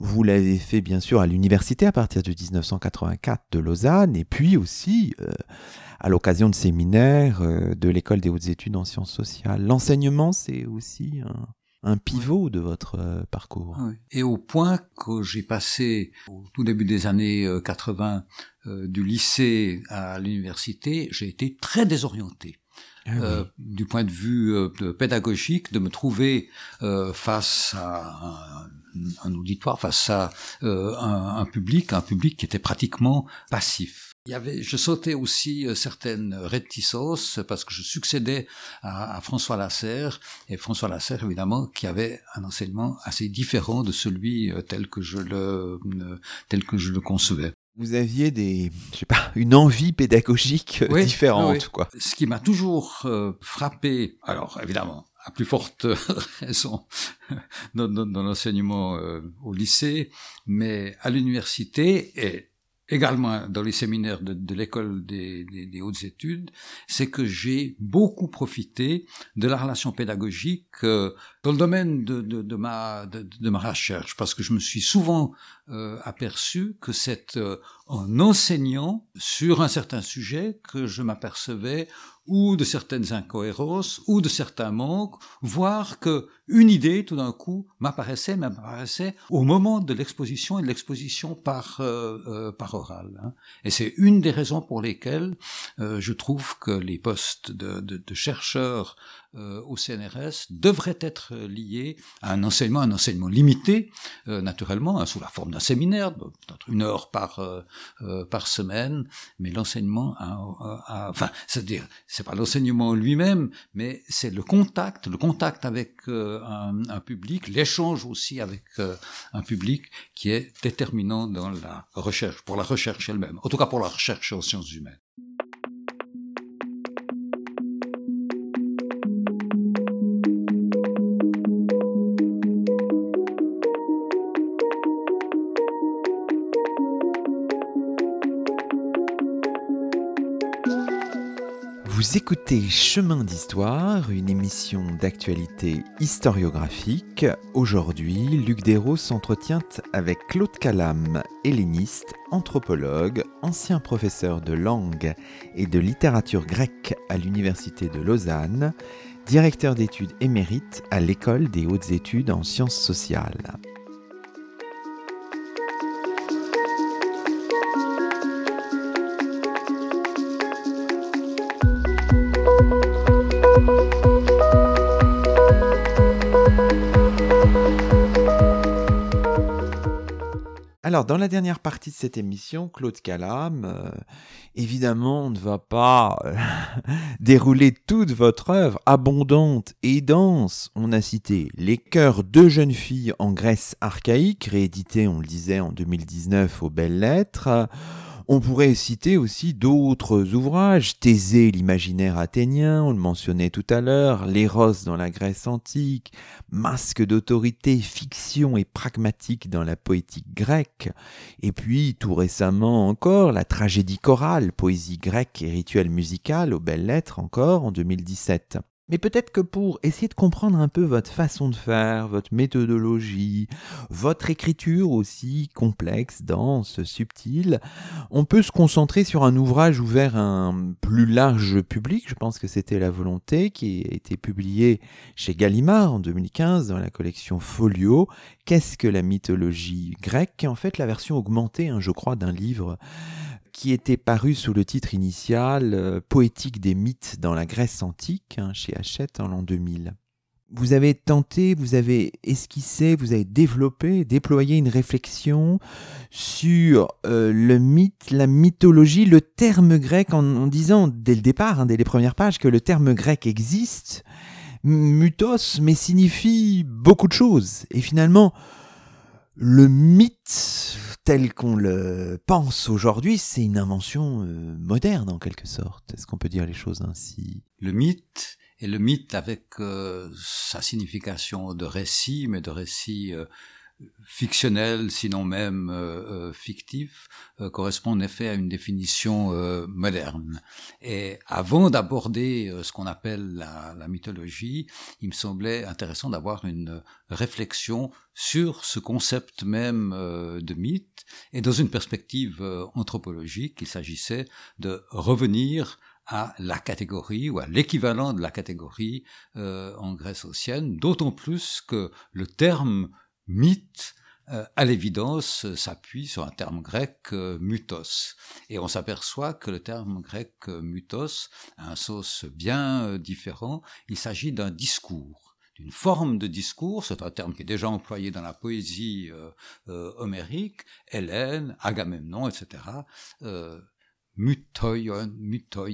A: vous l'avez fait bien sûr à l'université à partir de 1984 de Lausanne et puis aussi euh, à l'occasion de séminaires euh, de l'école des hautes études en sciences sociales. L'enseignement, c'est aussi un, pivot de votre euh, parcours.
B: Et au point que j'ai passé au tout début des années 80 du lycée à l'université, j'ai été très désorienté. Ah du point de vue pédagogique, de me trouver face à un un auditoire face à euh, un, public, un public qui était pratiquement passif. Il y avait, je sautais aussi euh, certaines réticences parce que je succédais à, François Lasserre et François Lasserre évidemment qui avait un enseignement assez différent de celui euh, tel que je le tel que je le concevais
A: vous aviez des, je sais pas, une envie pédagogique différente, quoi.
B: Ce qui m'a toujours frappé, alors évidemment, à plus forte raison dans, l'enseignement euh, au lycée, mais à l'université et également dans les séminaires de, l'école des, hautes études, c'est que j'ai beaucoup profité de la relation pédagogique euh, dans le domaine de, ma, de, ma recherche, parce que je me suis souvent euh, aperçu que c'est en enseignant sur un certain sujet que je m'apercevais ou de certaines incohérences, ou de certains manques, voire que une idée, tout d'un coup, m'apparaissait, m'apparaissait au moment de l'exposition et de l'exposition par euh, euh par oral. Hein. Et c'est une des raisons pour lesquelles euh, je trouve que les postes de, de, de chercheurs euh, au CNRS devrait être lié à un enseignement, un enseignement limité, euh, naturellement, hein, sous la forme d'un séminaire, peut-être une heure par euh, par semaine, mais l'enseignement, enfin, c'est-à-dire, c'est pas l'enseignement lui-même, mais c'est le contact, le contact avec un, un, public, l'échange aussi avec un public qui est déterminant dans la recherche, pour la recherche elle-même, en tout cas pour la recherche en sciences humaines.
A: Vous écoutez Chemin d'Histoire, une émission d'actualité historiographique. Aujourd'hui, Luc Desros s'entretient avec Claude Calam, helléniste, anthropologue, ancien professeur de langue et de littérature grecque à l'Université de Lausanne, directeur d'études émérite à l'École des hautes études en sciences sociales. Alors, dans la dernière partie de cette émission, Claude Calam, euh, évidemment, on ne va pas euh, dérouler toute votre œuvre abondante et dense. On a cité Les cœurs de jeunes filles en Grèce archaïque, réédité, on le disait, en 2019 aux Belles Lettres. On pourrait citer aussi d'autres ouvrages, Thésée, l'imaginaire athénien, on le mentionnait tout à l'heure, L'éros dans la Grèce antique, Masque d'autorité, fiction et pragmatique dans la poétique grecque, et puis tout récemment encore, la tragédie chorale, poésie grecque et rituel musical aux belles lettres encore en 2017. Mais peut-être que pour essayer de comprendre un peu votre façon de faire, votre méthodologie, votre écriture aussi complexe, dense, subtile, on peut se concentrer sur un ouvrage ouvert à un plus large public, je pense que c'était la volonté, qui a été publié chez Gallimard en 2015 dans la collection Folio. Qu'est-ce que la mythologie grecque? En fait, la version augmentée, hein, je crois, d'un livre qui était paru sous le titre initial euh, Poétique des mythes dans la Grèce antique hein, chez Hachette en l'an 2000. Vous avez tenté, vous avez esquissé, vous avez développé, déployé une réflexion sur euh, le mythe, la mythologie, le terme grec, en, disant dès le départ, hein, dès les premières pages, que le terme grec existe, mutos, mais signifie beaucoup de choses. Et finalement, le mythe, tel qu'on le pense aujourd'hui, c'est une invention euh, moderne en quelque sorte. Est-ce qu'on peut dire les choses ainsi?
B: Le mythe, et le mythe avec euh, sa signification de récit, mais de récit euh, fictionnel, sinon même euh, euh, fictif, euh, correspond en effet à une définition moderne. Et avant d'aborder ce qu'on appelle la, la, mythologie, il me semblait intéressant d'avoir une réflexion sur ce concept même de mythe, et dans une perspective anthropologique, il s'agissait de revenir à la catégorie ou à l'équivalent de la catégorie en Grèce ancienne, d'autant plus que le terme mythe, euh, à l'évidence, s'appuie sur un terme grec euh, mutos. Et on s'aperçoit que le terme grec euh, mutos a un sens bien différent. Il s'agit d'un discours d'une forme de discours, c'est un terme qui est déjà employé dans la poésie homérique, Hélène, Agamemnon, etc mutoion, mutoi,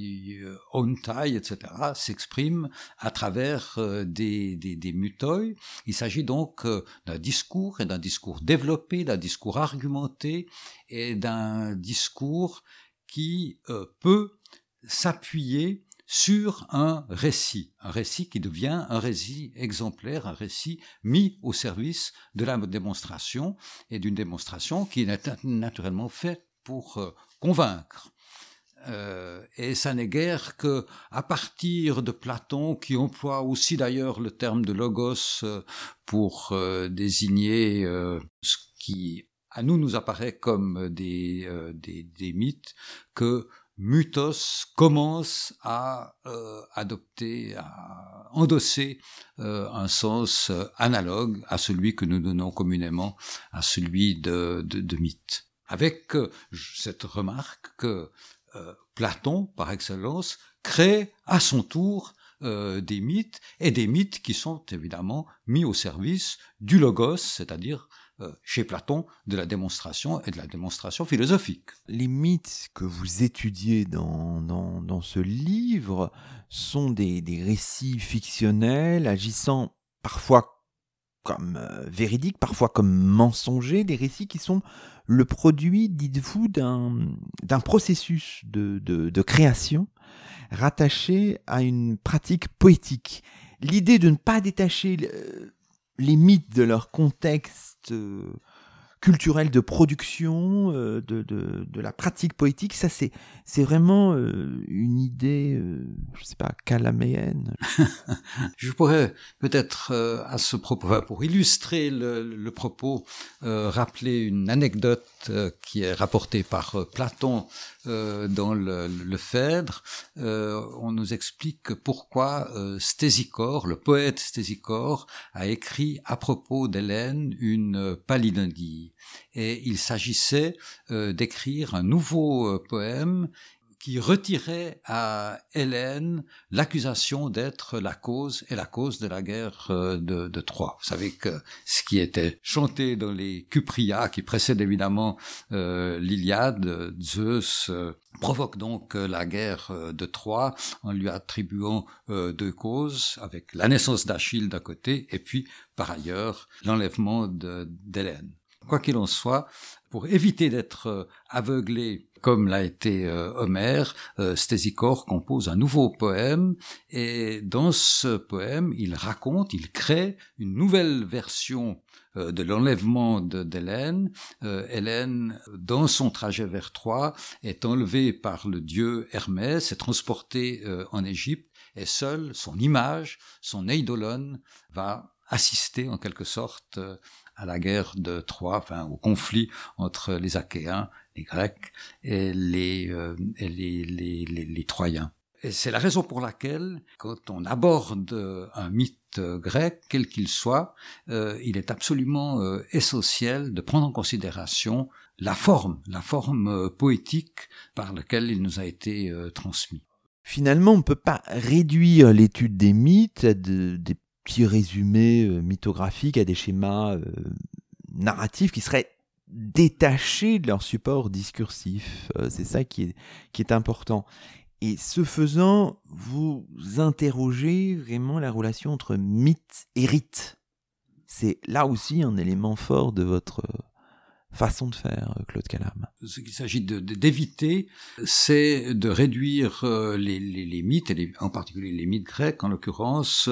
B: ontai, etc., s'exprime à travers euh, des, des, des mutoi. Il s'agit donc euh, d'un discours et d'un discours développé, d'un discours argumenté et d'un discours qui euh, peut s'appuyer sur un récit, un récit qui devient un récit exemplaire, un récit mis au service de la démonstration et d'une démonstration qui est naturellement faite pour convaincre. Euh, et ça n'est guère que à partir de Platon, qui emploie aussi d'ailleurs le terme de logos euh, pour euh, désigner ce qui à nous nous apparaît comme des, des, mythes, que Mutos commence à adopter, à endosser un sens analogue à celui que nous donnons communément à celui de, de, de mythe. Avec cette remarque que Platon, par excellence, crée à son tour euh, des mythes, et des mythes qui sont évidemment mis au service du logos, c'est-à-dire euh, chez Platon, de la démonstration et de la démonstration philosophique.
A: Les mythes que vous étudiez dans ce livre sont des, des, récits fictionnels agissant parfois comme euh, véridiques, parfois comme mensongers, des récits qui sont le produit, dites-vous, d'un processus de, de, de, création rattaché à une pratique poétique. L'idée de ne pas détacher les mythes de leur contexte euh, culturel de production, euh, de, de, de, la pratique poétique. Ça, c'est, c'est vraiment euh, une idée, euh, je sais pas, calaméenne.
B: je pourrais peut-être à ce propos, pour illustrer le, le propos, rappeler une anecdote qui est rapportée par Platon dans le, le Phèdre. on nous explique pourquoi Stésicore, le poète Stésicore, a écrit à propos d'Hélène une palindie et il s'agissait euh, d'écrire un nouveau euh, poème qui retirait à Hélène l'accusation d'être la cause et la cause de la guerre euh, de, Troie. Vous savez que ce qui était chanté dans les Cuprias, qui précèdent évidemment l'Iliade, Zeus provoque donc la guerre de Troie en lui attribuant deux causes, avec la naissance d'Achille d'un côté et puis par ailleurs l'enlèvement d'Hélène. Quoi qu'il en soit, pour éviter d'être euh, aveuglé comme l'a été euh, Homère, euh, compose un nouveau poème et dans ce poème, il raconte, il crée une nouvelle version de l'enlèvement d'Hélène. Hélène, dans son trajet vers Troie, est enlevée par le dieu Hermès, est transportée en Égypte et seule son image, son eidolon, va assister en quelque sorte à la guerre de Troie, enfin au conflit entre les Achéens, les Grecs et les, euh, les, les, les, Troyens. Et c'est la raison pour laquelle, quand on aborde un mythe grec, quel qu'il soit, euh, il est absolument euh, essentiel de prendre en considération la forme, la forme poétique par laquelle il nous a été transmis.
A: Finalement, on ne peut pas réduire l'étude des mythes à de, des petits résumés euh, mythographiques, à des schémas euh, narratifs qui seraient détachés de leur support discursif. Euh, c'est ça qui est, qui est important. Et ce faisant, vous interrogez vraiment la relation entre mythe et rite. C'est là aussi un élément fort de votre façon de faire, Claude Calam
B: Ce qu'il s'agit d'éviter, c'est de réduire les, les, mythes, en particulier les mythes grecs en l'occurrence,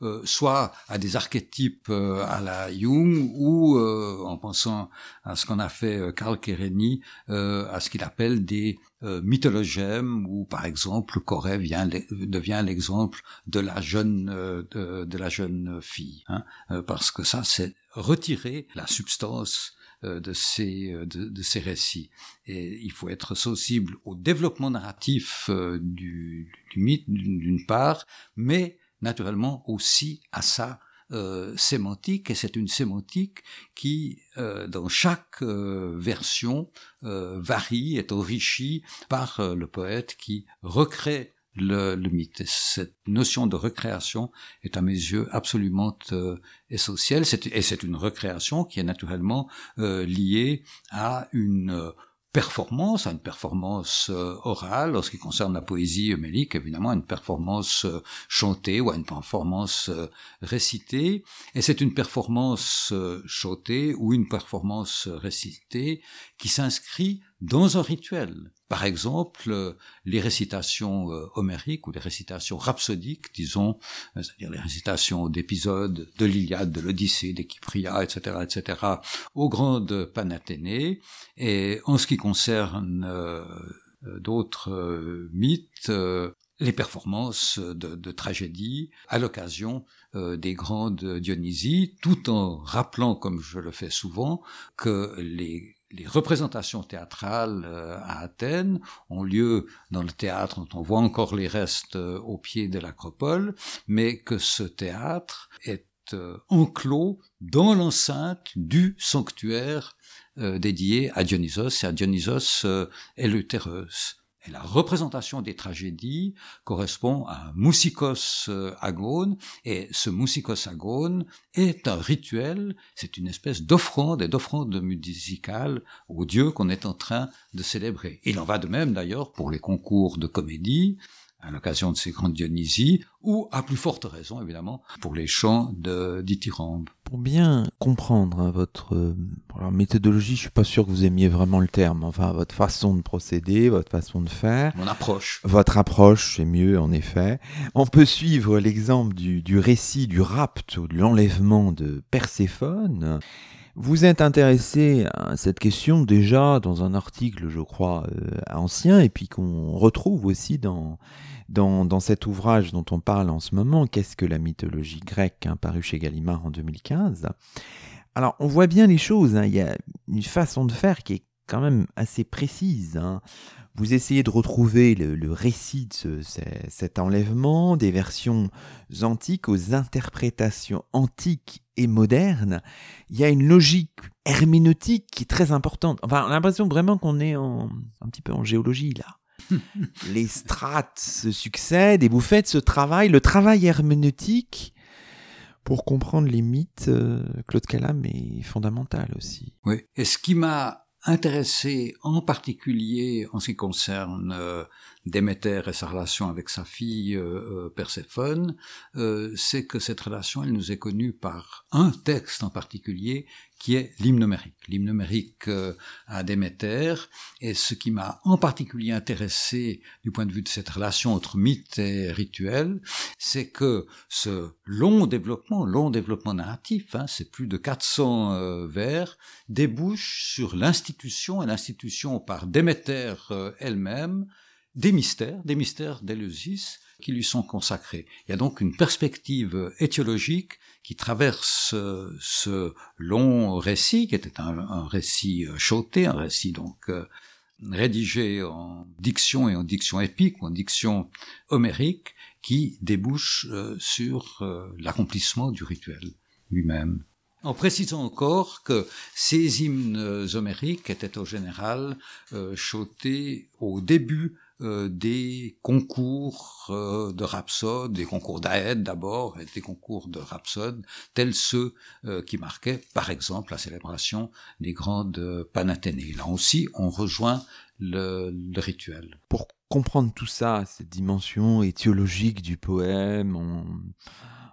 B: euh, soit à des archétypes euh, à la Jung ou euh, en pensant à ce qu'on a fait Karl Kereni, à ce qu'il appelle des mythologèmes où par exemple Corée vient, devient l'exemple de la jeune de, de, la jeune fille hein, parce que ça c'est retirer la substance de ces, de, de, ces récits. Et il faut être sensible au développement narratif du, du mythe d'une part, mais naturellement aussi à sa euh, sémantique, et c'est une sémantique qui, euh, dans chaque euh, version, varie, est enrichie par le poète qui recrée le, le, mythe. Cette notion de recréation est à mes yeux absolument essentielle, et c'est une recréation qui est naturellement liée à une performance, à une performance euh, orale, en ce qui concerne la poésie mélique, évidemment, à une performance euh, chantée ou à une performance euh, récitée. Et c'est une performance chantée ou une performance récitée qui s'inscrit dans un rituel. Par exemple, euh, les récitations euh, homériques ou les récitations rhapsodiques, disons, euh, c'est-à-dire les récitations d'épisodes de l'Iliade, de l'Odyssée, des Kypria, etc., etc., aux grandes panathénées. Et en ce qui concerne d'autres mythes, les performances de, de tragédie à l'occasion des grandes Dionysies, tout en rappelant, comme je le fais souvent, que les les représentations théâtrales euh, à Athènes ont lieu dans le théâtre dont on voit encore les restes euh, au pied de l'acropole, mais que ce théâtre est euh, enclos dans l'enceinte du sanctuaire dédié à Dionysos et à Dionysos Eleutéreus la représentation des tragédies correspond à un mousikos euh, agone, et ce mousikos agone est un rituel, c'est une espèce d'offrande et d'offrande musicale au Dieu qu'on est en train de célébrer. Il en va de même d'ailleurs pour les concours de comédie, à l'occasion de ces grandes Dionysies, ou à plus forte raison évidemment pour les chants de dithyrambe.
A: Pour bien comprendre hein, votre euh, méthodologie, je suis pas sûr que vous aimiez vraiment le terme, enfin votre façon de procéder, votre façon de faire.
B: Mon approche.
A: Votre approche, c'est mieux en effet. On peut suivre l'exemple du, du récit du rapt ou de l'enlèvement de Perséphone Vous êtes intéressé à cette question déjà dans un article, je crois, ancien, et puis qu'on retrouve aussi dans, dans, dans, cet ouvrage dont on parle en ce moment, Qu'est-ce que la mythologie grecque, hein, paru chez Gallimard en 2015. Alors, on voit bien les choses, hein. il y a une façon de faire qui est quand même assez précise. Hein. Vous essayez de retrouver le, récit de cet enlèvement, des versions antiques aux interprétations antiques et modernes. Il y a une logique herméneutique qui est très importante. Enfin, on a l'impression vraiment qu'on est en, un petit peu en géologie là. Les strates se succèdent et vous faites ce travail, le travail herméneutique pour comprendre les mythes, euh, Claude Calam est fondamental aussi.
B: Oui, et ce qui m'a intéressé en particulier en ce qui concerne euh, Déméter et sa relation avec sa fille euh, euh, Perséphone, euh, c'est que cette relation, elle nous est connue par un texte en particulier qui est l'hymne numérique. L'hymne numérique à Déméter, et ce qui m'a en particulier intéressé du point de vue de cette relation entre mythe et rituel, c'est que ce long développement, long développement narratif, hein, c'est plus de 400 vers, débouche sur l'institution, et l'institution par Déméter elle-même, des mystères, des mystères d'Éleusis qui lui sont consacrés. Il y a donc une perspective étiologique qui traverse euh, ce long récit, qui était un, récit euh, choté, un récit donc euh, rédigé en diction et en diction épique, ou en diction homérique, qui débouche sur l'accomplissement du rituel lui-même. En précisant encore que ces hymnes homériques étaient au général chotés au début euh, des concours euh, de rhapsode, des concours d'Aède d'abord, et des concours de rhapsode, tels ceux euh, qui marquaient, par exemple, la célébration des grandes Panathénées. Là aussi, on rejoint le, le, rituel.
A: Pour comprendre tout ça, cette dimension étiologique du poème,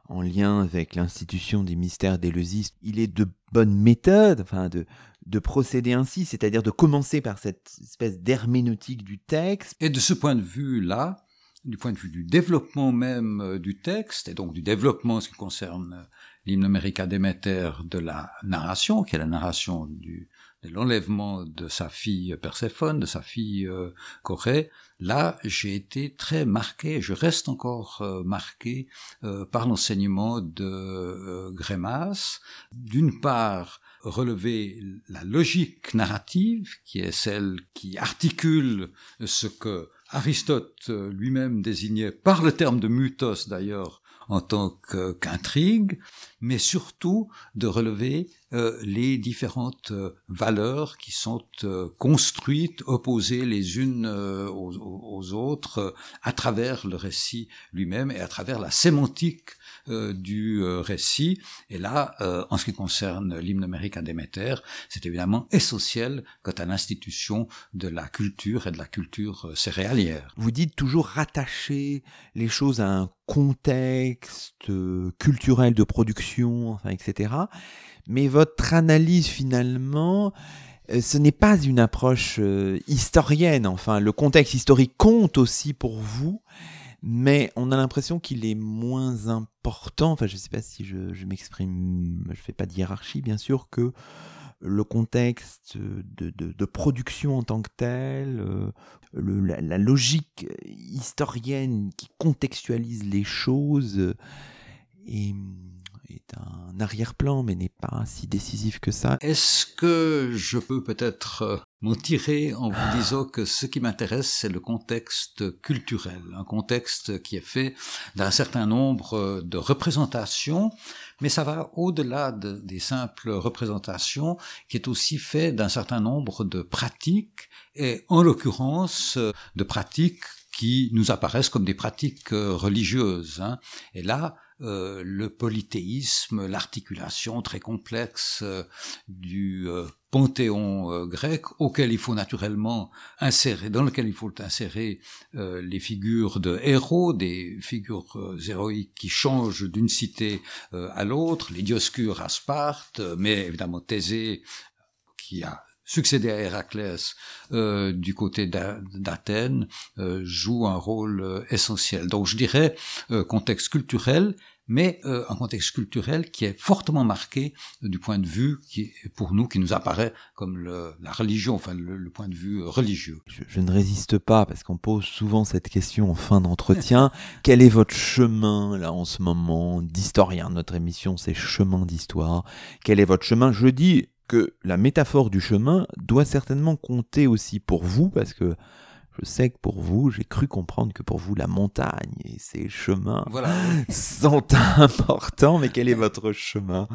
A: en lien avec l'institution des mystères d'Éleusis, il est de bonne méthode, enfin de, de procéder ainsi, c'est-à-dire de commencer par cette espèce d'herméneutique du texte.
B: Et de ce point de vue-là, du point de vue du développement même euh, du texte, et donc du développement en ce qui concerne euh, l'hymne America Déméter de la narration, qui est la narration du, de l'enlèvement de sa fille Perséphone, de sa fille euh, Corée, là j'ai été très marqué, je reste encore marqué par l'enseignement de Grémas, d'une part relever la logique narrative, qui est celle qui articule ce que Aristote lui-même désignait par le terme de mutos d'ailleurs en tant qu'intrigue, mais surtout de relever euh, les différentes euh, valeurs qui sont euh, construites, opposées les unes aux, aux, autres, à travers le récit lui-même et à travers la sémantique euh, du euh, récit. Et là, euh, en ce qui concerne l'hymne américain Déméter, c'est évidemment essentiel quant à l'institution de la culture et de la culture céréalière.
A: Vous dites toujours rattacher les choses à un contexte culturel de production, enfin, etc. Mais votre analyse finalement, ce n'est pas une approche historienne. Enfin, le contexte historique compte aussi pour vous, mais on a l'impression qu'il est moins important, enfin je ne sais pas si je, m'exprime, je ne fais pas de hiérarchie bien sûr, que le contexte de, production en tant que tel, euh, la, logique historienne qui contextualise les choses. Est, est un arrière-plan mais n'est pas si décisif que ça.
B: Est-ce que je peux peut-être euh, m'en tirer en vous disant que ce qui m'intéresse, c'est le contexte culturel, un contexte qui est fait d'un certain nombre euh, de représentations, mais ça va au-delà des simples représentations, qui est aussi fait d'un certain nombre de pratiques, et en l'occurrence euh, de pratiques qui nous apparaissent comme des pratiques religieuses. Hein. Et là, euh, le polythéisme, l'articulation très complexe euh, du euh, panthéon grec, auquel il faut naturellement insérer, dans lequel il faut insérer les figures de héros, des figures héroïques qui changent d'une cité à l'autre, les Dioscures à Sparte, mais évidemment Thésée qui a succédé à Héraclès euh, du côté d'Athènes euh, joue un rôle euh, essentiel. Donc je dirais contexte culturel, mais euh, un contexte culturel qui est fortement marqué euh, du point de vue qui, pour nous, qui nous apparaît comme le, la religion, enfin le, point de vue religieux.
A: Je, je ne résiste pas parce qu'on pose souvent cette question en fin d'entretien. Quel est votre chemin là en ce moment? D'historien Notre émission, c'est chemin d'histoire. Quel est votre chemin? Je dis que la métaphore du chemin doit certainement compter aussi pour vous parce que je sais que pour vous, j'ai cru comprendre que pour vous, la montagne et ses chemins sont importants. Mais quel est votre chemin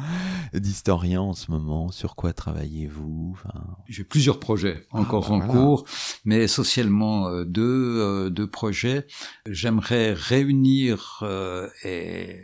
A: d'historien en ce moment? Sur quoi travaillez-vous?
B: J'ai plusieurs projets ah, encore bah en cours, mais essentiellement euh, deux, euh, deux projets. J'aimerais réunir euh, et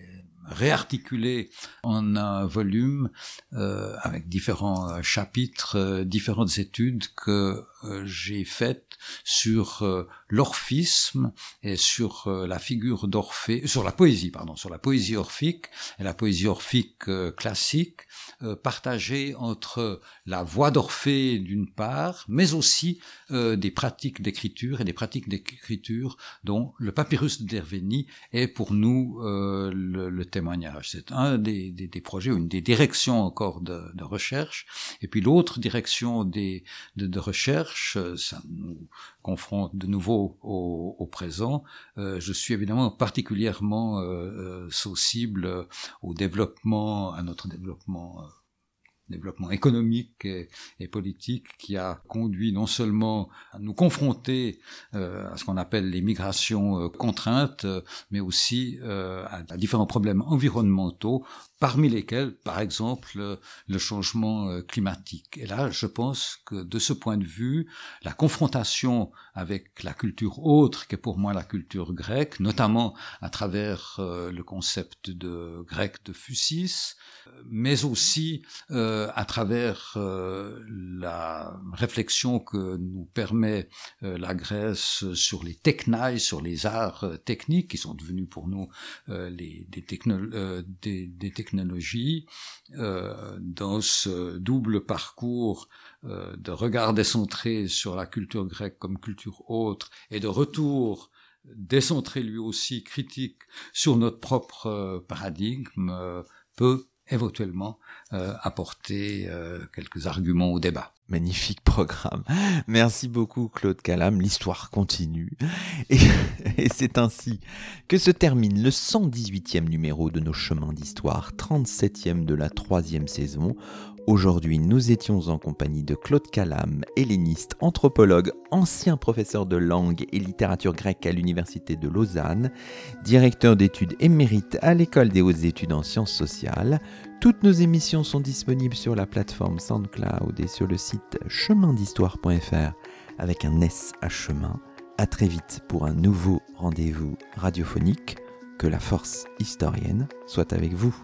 B: réarticulé en un volume euh, avec différents euh, chapitres, euh, différentes études que j'ai faites sur l'orphisme et sur la figure d'Orphée, sur la poésie, pardon, sur la poésie orphique et la poésie orphique classique, partagée entre la voix d'Orphée d'une part, mais aussi des pratiques d'écriture et des pratiques d'écriture dont le papyrus d'Hervénie est pour nous le, le témoignage. C'est un des, des, des, projets, une des directions encore de, de recherche. Et puis l'autre direction des, de, de, recherche, euh, ça nous confronte de nouveau au, au présent. Euh, je suis évidemment particulièrement euh, euh sensible au développement, à notre développement euh, développement économique et, politique qui a conduit non seulement à nous confronter euh, à ce qu'on appelle les migrations euh, contraintes, euh, mais aussi à, différents problèmes environnementaux parmi lesquels, par exemple, le changement euh, climatique. Et là, je pense que de ce point de vue, la confrontation avec la culture autre, qui est pour moi la culture grecque, notamment à travers euh, le concept de grec de fusis, mais aussi euh, à travers euh, la réflexion que nous permet euh, la Grèce sur les technailles, sur les arts techniques, qui sont devenus pour nous les, des, des, des technologies technologie euh, dans ce double parcours euh, de regard décentré sur la culture grecque comme culture autre et de retour décentré lui aussi critique sur notre propre euh, paradigme euh, peut éventuellement euh, apporter euh, quelques arguments au débat.
A: Magnifique programme. Merci beaucoup Claude Calam. L'histoire continue. Et, et c'est ainsi que se termine le 118e numéro de nos chemins d'histoire, 37e de la troisième saison. Aujourd'hui, nous étions en compagnie de Claude Calam, helléniste, anthropologue, ancien professeur de langue et littérature grecque à l'Université de Lausanne, directeur d'études émérite à l'École des hautes études en sciences sociales. Toutes nos émissions sont disponibles sur la plateforme SoundCloud et sur le site chemindhistoire.fr avec un S à chemin. À très vite pour un nouveau rendez-vous radiophonique. Que la force historienne soit avec vous.